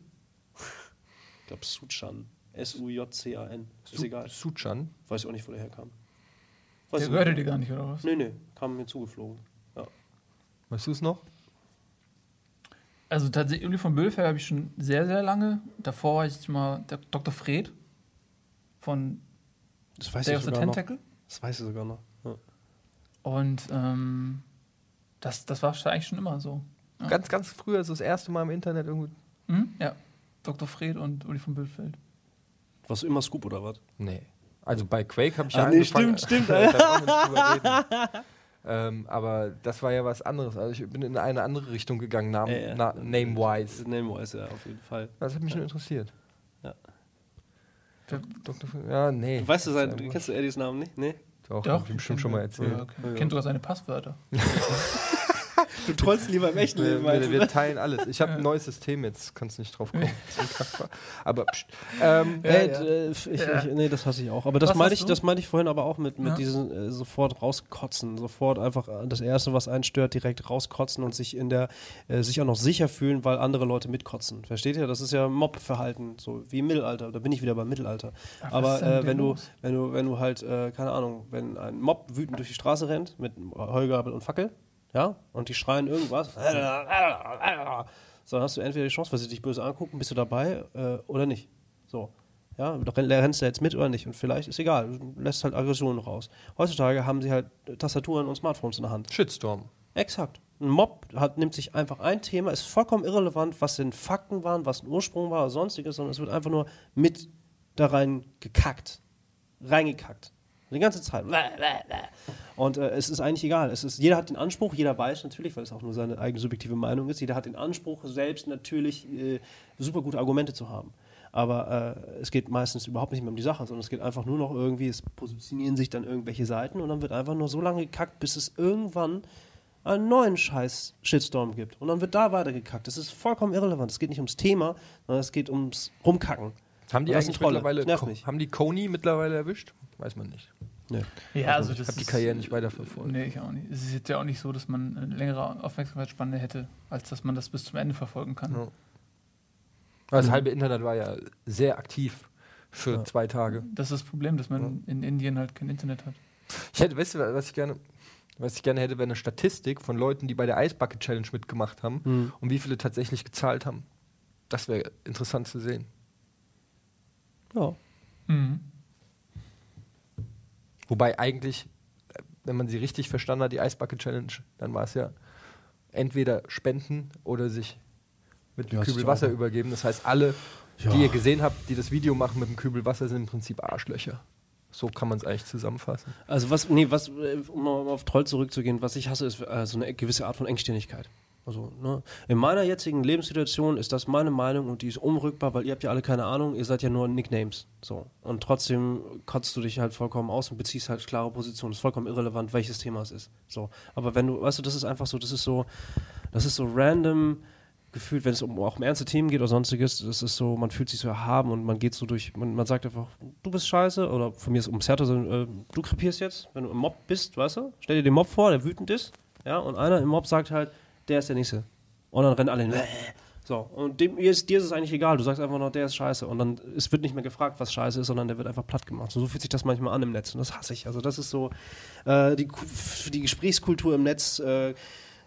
Ich glaube Suchan. S-U-J-C-A-N. Ist Su- egal. Suchan. Weiß ich auch nicht, wo der herkam. Weiß Der ich gehörte dir gar nicht, oder was? Nee, nee, kam mir zugeflogen. Ja. Weißt du es noch? Also tatsächlich, Uli von Böhlfeld habe ich schon sehr, sehr lange. Davor war ich mal der Dr. Fred von Das weiß Day ich of the sogar noch. Tentacle. Das weiß ich sogar noch. Ja. Und ähm, das, das war eigentlich schon immer so. Ja. Ganz, ganz früher, so das erste Mal im Internet irgendwie. Hm? Ja. Dr. Fred und Uli von Böhlfeld. Warst du immer Scoop oder was? Nee. Also bei Quake habe ich Ah, ja nee, angefangen. stimmt, stimmt. *laughs* *laughs* Ähm, aber das war ja was anderes. Also ich bin in eine andere Richtung gegangen, nam, Ja, ja. na, name-wise. Name-wise, ja, auf jeden Fall. Das hat mich schon interessiert. Ja. Dr. F- Ja, nee. Weißt du, sein, ist du ja kennst du Eddies Namen nicht? Nee? Doch, Doch, hab ich ihm bestimmt schon mal erzählt. Ja, okay. Kennt sogar seine Passwörter. *laughs* Du trollst lieber im echten Wir, Leben. wir, du? wir teilen alles. Ich habe ein neues System jetzt, kannst nicht drauf kommen. *laughs* Aber pst. Ähm, Ja, Nee, ja. äh, ich, ich, nee, das hasse ich auch. Aber das hast ich, das meinte ich vorhin aber auch mit, mit Ja. diesen äh, sofort rauskotzen, sofort einfach äh, das erste, was einen stört, direkt rauskotzen und sich in der äh, sich auch noch sicher fühlen, weil andere Leute mitkotzen. Versteht ihr? Das ist ja Mob-Verhalten, so wie im Mittelalter. Da bin ich wieder beim Mittelalter. Ach, aber äh, wenn du wenn du wenn du halt äh, keine Ahnung, wenn ein Mob wütend durch die Straße rennt mit Heugabel und Fackel, ja, und die schreien irgendwas, so dann hast du entweder die Chance, weil sie dich böse angucken, bist du dabei äh, oder nicht. So. Ja, rennst du jetzt mit oder nicht? Und vielleicht ist egal, du lässt halt Aggressionen raus. Heutzutage haben sie halt Tastaturen und Smartphones in der Hand. Shitstorm. Exakt. Ein Mob hat, nimmt sich einfach ein Thema, ist vollkommen irrelevant, was denn Fakten waren, was ein Ursprung war oder sonstiges, sondern es wird einfach nur mit da rein gekackt. Reingekackt. Die ganze Zeit. Und äh, es ist eigentlich egal. Es ist, jeder hat den Anspruch, jeder weiß natürlich, weil es auch nur seine eigene subjektive Meinung ist, jeder hat den Anspruch, selbst natürlich äh, super gute Argumente zu haben. Aber äh, es geht meistens überhaupt nicht mehr um die Sache, sondern es geht einfach nur noch irgendwie, es positionieren sich dann irgendwelche Seiten und dann wird einfach nur so lange gekackt, bis es irgendwann einen neuen scheiß Shitstorm gibt. Und dann wird da weitergekackt. Das ist vollkommen irrelevant. Es geht nicht ums Thema, sondern es geht ums Rumkacken. Haben die eigentlich mittlerweile, haben die Coney mittlerweile erwischt? Weiß man nicht. Nee. Ja, also ich das habe die Karriere nicht weiterverfolgt. Nee, ich auch nicht. Es ist jetzt ja auch nicht so, dass man eine längere Aufmerksamkeitsspanne hätte, als dass man das bis zum Ende verfolgen kann. Ja. Das halbe Internet war ja sehr aktiv für Ja. zwei Tage. Das ist das Problem, dass man in Indien halt kein Internet hat. Ich hätte, weißt du, was ich gerne, was ich gerne hätte, wäre eine Statistik von Leuten, die bei der Eisbucket Challenge mitgemacht haben Hm. und wie viele tatsächlich gezahlt haben. Das wäre interessant zu sehen. Ja. Mhm. Wobei eigentlich, wenn man sie richtig verstanden hat, die Eisbucket Challenge, dann war es ja entweder spenden oder sich mit einem Ja, Kübel Wasser auch- übergeben. Das heißt, alle, Ja. die ihr gesehen habt, die das Video machen mit dem Kübel Wasser, sind im Prinzip Arschlöcher. So kann man es eigentlich zusammenfassen. Also was, nee, was, äh, um mal auf Troll zurückzugehen, was ich hasse, ist äh, so eine gewisse Art von Engstirnigkeit. Also, ne? In meiner jetzigen Lebenssituation ist das meine Meinung und die ist unrückbar, weil ihr habt ja alle keine Ahnung, ihr seid ja nur Nicknames. So. Und trotzdem kotzt du dich halt vollkommen aus und beziehst halt klare Positionen. ist vollkommen irrelevant, welches Thema es ist. So. Aber wenn du, weißt du, das ist einfach so, das ist so, das ist so random gefühlt, wenn es um, auch um ernste Themen geht oder sonstiges, das ist so, man fühlt sich so erhaben und man geht so durch, man, man sagt einfach, du bist scheiße oder von mir ist ums Härte, so, äh, du krepierst jetzt, wenn du im Mob bist, weißt du, stell dir den Mob vor, der wütend ist, ja, und einer im Mob sagt halt, der ist der Nächste. Und dann rennen alle hin, so, und dem, dir, ist, es eigentlich egal, du sagst einfach nur, der ist scheiße und dann, es wird nicht mehr gefragt, was scheiße ist, sondern der wird einfach platt gemacht. So, so fühlt sich das manchmal an im Netz und das hasse ich. Also das ist so, äh, die, die Gesprächskultur im Netz, äh,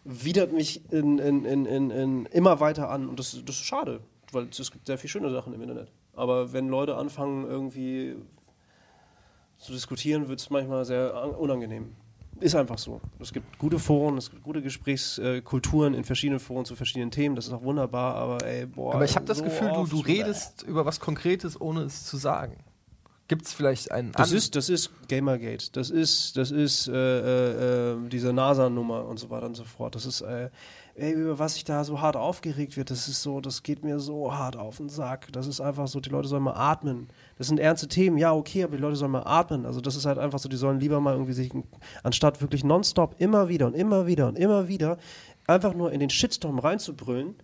widert mich in, in, in, in, immer weiter an und das, das ist schade, weil es gibt sehr viele schöne Sachen im Internet. Aber wenn Leute anfangen, irgendwie zu diskutieren, wird es manchmal sehr an- unangenehm. Ist einfach so. Es gibt gute Foren, es gibt gute Gesprächskulturen in verschiedenen Foren zu verschiedenen Themen. Das ist auch wunderbar, aber ey, boah. Aber ich habe das so Gefühl, du, du redest über was Konkretes, ohne es zu sagen. Gibt es vielleicht einen Das ist, das ist Gamergate. Das ist, das ist äh, äh, äh, diese NASA-Nummer und so weiter und so fort. Das ist, äh, ey, über was sich da so hart aufgeregt wird, das ist so, das geht mir so hart auf den Sack. Das ist einfach so, die Leute sollen mal atmen. Das sind ernste Themen, ja, okay, aber die Leute sollen mal atmen. Also das ist halt einfach so, die sollen lieber mal irgendwie sich, anstatt wirklich nonstop immer wieder und immer wieder und immer wieder einfach nur in den Shitstorm reinzubrüllen,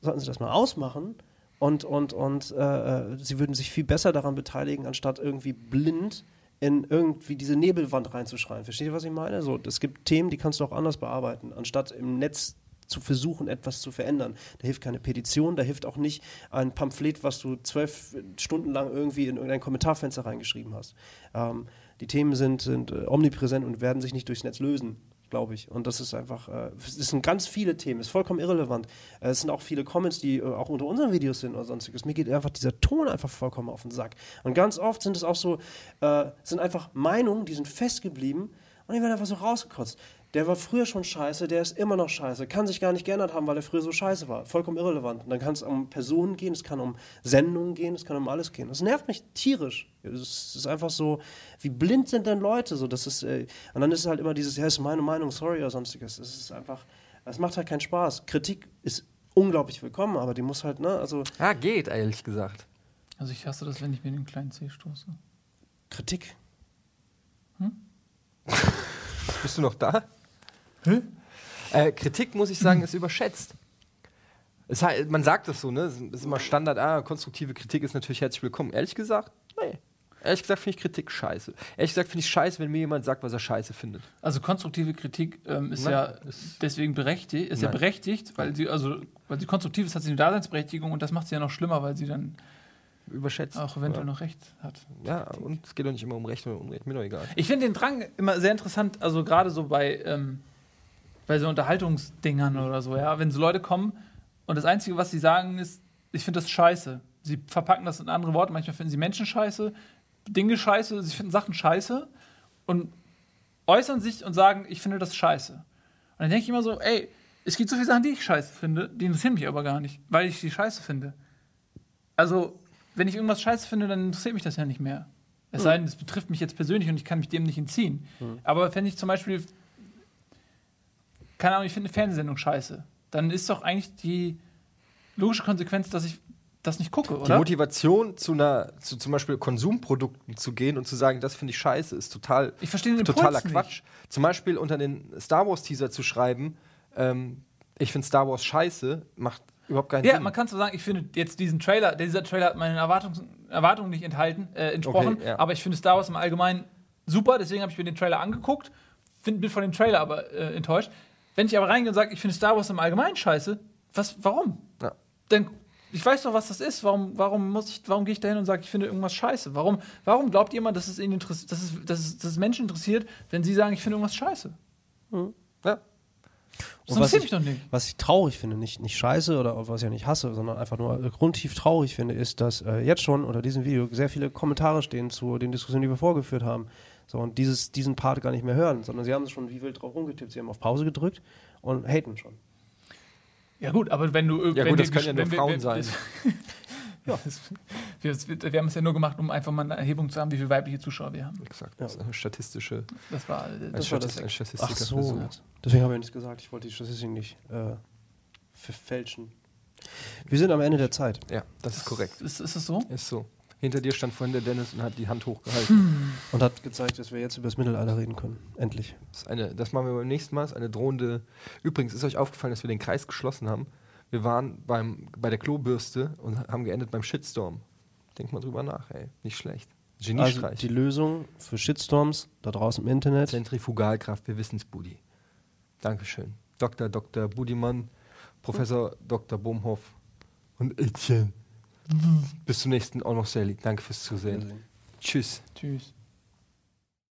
sollten sie das mal ausmachen und, und, und äh, äh, sie würden sich viel besser daran beteiligen, anstatt irgendwie blind in irgendwie diese Nebelwand reinzuschreien. Versteht ihr, was ich meine? So, es gibt Themen, die kannst du auch anders bearbeiten, anstatt im Netz zu versuchen, etwas zu verändern. Da hilft keine Petition, da hilft auch nicht ein Pamphlet, was du zwölf Stunden lang irgendwie in irgendein Kommentarfenster reingeschrieben hast. Ähm, die Themen sind, sind äh, omnipräsent und werden sich nicht durchs Netz lösen, glaube ich. Und das ist einfach, äh, es sind ganz viele Themen, ist vollkommen irrelevant. Äh, es sind auch viele Comments, die äh, auch unter unseren Videos sind oder sonstiges. Mir geht einfach dieser Ton einfach vollkommen auf den Sack. Und ganz oft sind es auch so, äh, sind einfach Meinungen, die sind festgeblieben und die werden einfach so rausgekotzt. Der war früher schon scheiße, der ist immer noch scheiße. Kann sich gar nicht geändert haben, weil er früher so scheiße war. Vollkommen irrelevant. Und dann kann es um Personen gehen, es kann um Sendungen gehen, es kann um alles gehen. Das nervt mich tierisch. Es ist einfach so, wie blind sind denn Leute? So, das ist, äh, und dann ist es halt immer dieses, ja, ist meine Meinung, sorry oder sonstiges. Es ist einfach, es macht halt keinen Spaß. Kritik ist unglaublich willkommen, aber die muss halt, ne, also Ja, geht, ehrlich gesagt. Also ich hasse das, wenn ich mir den kleinen C stoße. Kritik. *laughs* Bist du noch da? Äh, Kritik, muss ich sagen, ist überschätzt. Es, man sagt das so, ne? Es ist immer Standard, ah, konstruktive Kritik ist natürlich herzlich willkommen. Ehrlich gesagt, nee. Ehrlich gesagt finde ich Kritik scheiße. Ehrlich gesagt finde ich scheiße, wenn mir jemand sagt, was er scheiße findet. Also konstruktive Kritik ähm, ist Nein, ja deswegen berechtigt, ist ja berechtigt, weil sie also weil sie konstruktiv ist, hat sie eine Daseinsberechtigung und das macht sie ja noch schlimmer, weil sie dann Überschätzt. auch eventuell ja. noch recht hat. Ja, und es geht doch nicht immer um Recht oder Unrecht, mir doch egal. Ich finde den Drang immer sehr interessant, also gerade so bei, ähm, bei so Unterhaltungsdingern oder so, ja, wenn so Leute kommen und das Einzige, was sie sagen, ist, ich finde das scheiße. Sie verpacken das in andere Worte, manchmal finden sie Menschen scheiße, Dinge scheiße, sie finden Sachen scheiße und äußern sich und sagen, ich finde das scheiße. Und dann denke ich immer so, ey, es gibt so viele Sachen, die ich scheiße finde, die interessieren mich aber gar nicht, weil ich die scheiße finde. Also, wenn ich irgendwas scheiße finde, dann interessiert mich das ja nicht mehr. Es sei denn, es betrifft mich jetzt persönlich und ich kann mich dem nicht entziehen. Aber wenn ich zum Beispiel, keine Ahnung, ich finde eine Fernsehsendung scheiße, dann ist doch eigentlich die logische Konsequenz, dass ich das nicht gucke, Die oder? Motivation, zu einer, zu zum Beispiel Konsumprodukten zu gehen und zu sagen, das finde ich scheiße, ist total Ich verstehe den Impuls totaler nicht. Quatsch. Zum Beispiel unter den Star Wars Teaser zu schreiben, ähm, ich finde Star Wars scheiße, macht überhaupt keinen Ja, Sinn. man kann so sagen, ich finde jetzt diesen Trailer, dieser Trailer hat meinen Erwartungs Erwartungen nicht enthalten, äh, entsprochen, Okay, ja. aber ich finde Star Wars im Allgemeinen super, deswegen habe ich mir den Trailer angeguckt, find, bin von dem Trailer aber äh, enttäuscht. Wenn ich aber reingehe und sage, ich finde Star Wars im Allgemeinen scheiße, was, warum? Ja. Dann, ich weiß doch, was das ist. Warum, warum muss ich, warum gehe ich da hin und sage, ich finde irgendwas scheiße? Warum, warum glaubt jemand, dass es, ihn interess dass, es, dass, es, dass es Menschen interessiert, wenn sie sagen, ich finde irgendwas scheiße? ja. Das Und was interessiert ich, doch nicht. was ich traurig finde, nicht, nicht scheiße oder was ich ja nicht hasse, sondern einfach nur grundtief traurig finde, ist, dass äh, jetzt schon unter diesem Video sehr viele Kommentare stehen zu den Diskussionen, die wir vorgeführt haben. So, und dieses, diesen Part gar nicht mehr hören, sondern sie haben schon wie wild drauf rumgetippt. Sie haben auf Pause gedrückt und haten schon. Ja gut, aber wenn du Ja wenn gut, wir das können ja nur wenn wir- Frauen wenn- sein. *laughs* ja. *laughs* wir, wir haben es ja nur gemacht, um einfach mal eine Erhebung zu haben, wie viele weibliche Zuschauer wir haben. Exakt. Das ist eine statistische, Das war ein, das war war Statist, das. ein Statistiker. Ach so. Deswegen habe ich nichts gesagt. Ich wollte die Statistik nicht äh, verfälschen. Wir sind am Ende der Zeit. Ja, das ist korrekt. Ist, ist es so? Ist so. Hinter dir stand vorhin der Dennis und hat die Hand hochgehalten. Und hat gezeigt, dass wir jetzt über das Mittelalter reden können. Endlich. Das, ist eine, das machen wir beim nächsten Mal. Das ist eine drohende. Übrigens ist euch aufgefallen, dass wir den Kreis geschlossen haben. Wir waren beim, bei der Klobürste und haben geendet beim Shitstorm. Denkt mal drüber nach, ey. Nicht schlecht. Also Geniestreich. die Lösung für Shitstorms da draußen im Internet. Zentrifugalkraft, wir wissen's, Budi. Dankeschön. Dr. Dr. Budimann, Professor Dr. Bohmhoff und Etienne. Bis zum nächsten Auch noch Sally. Danke fürs Zusehen. Tschüss. Tschüss.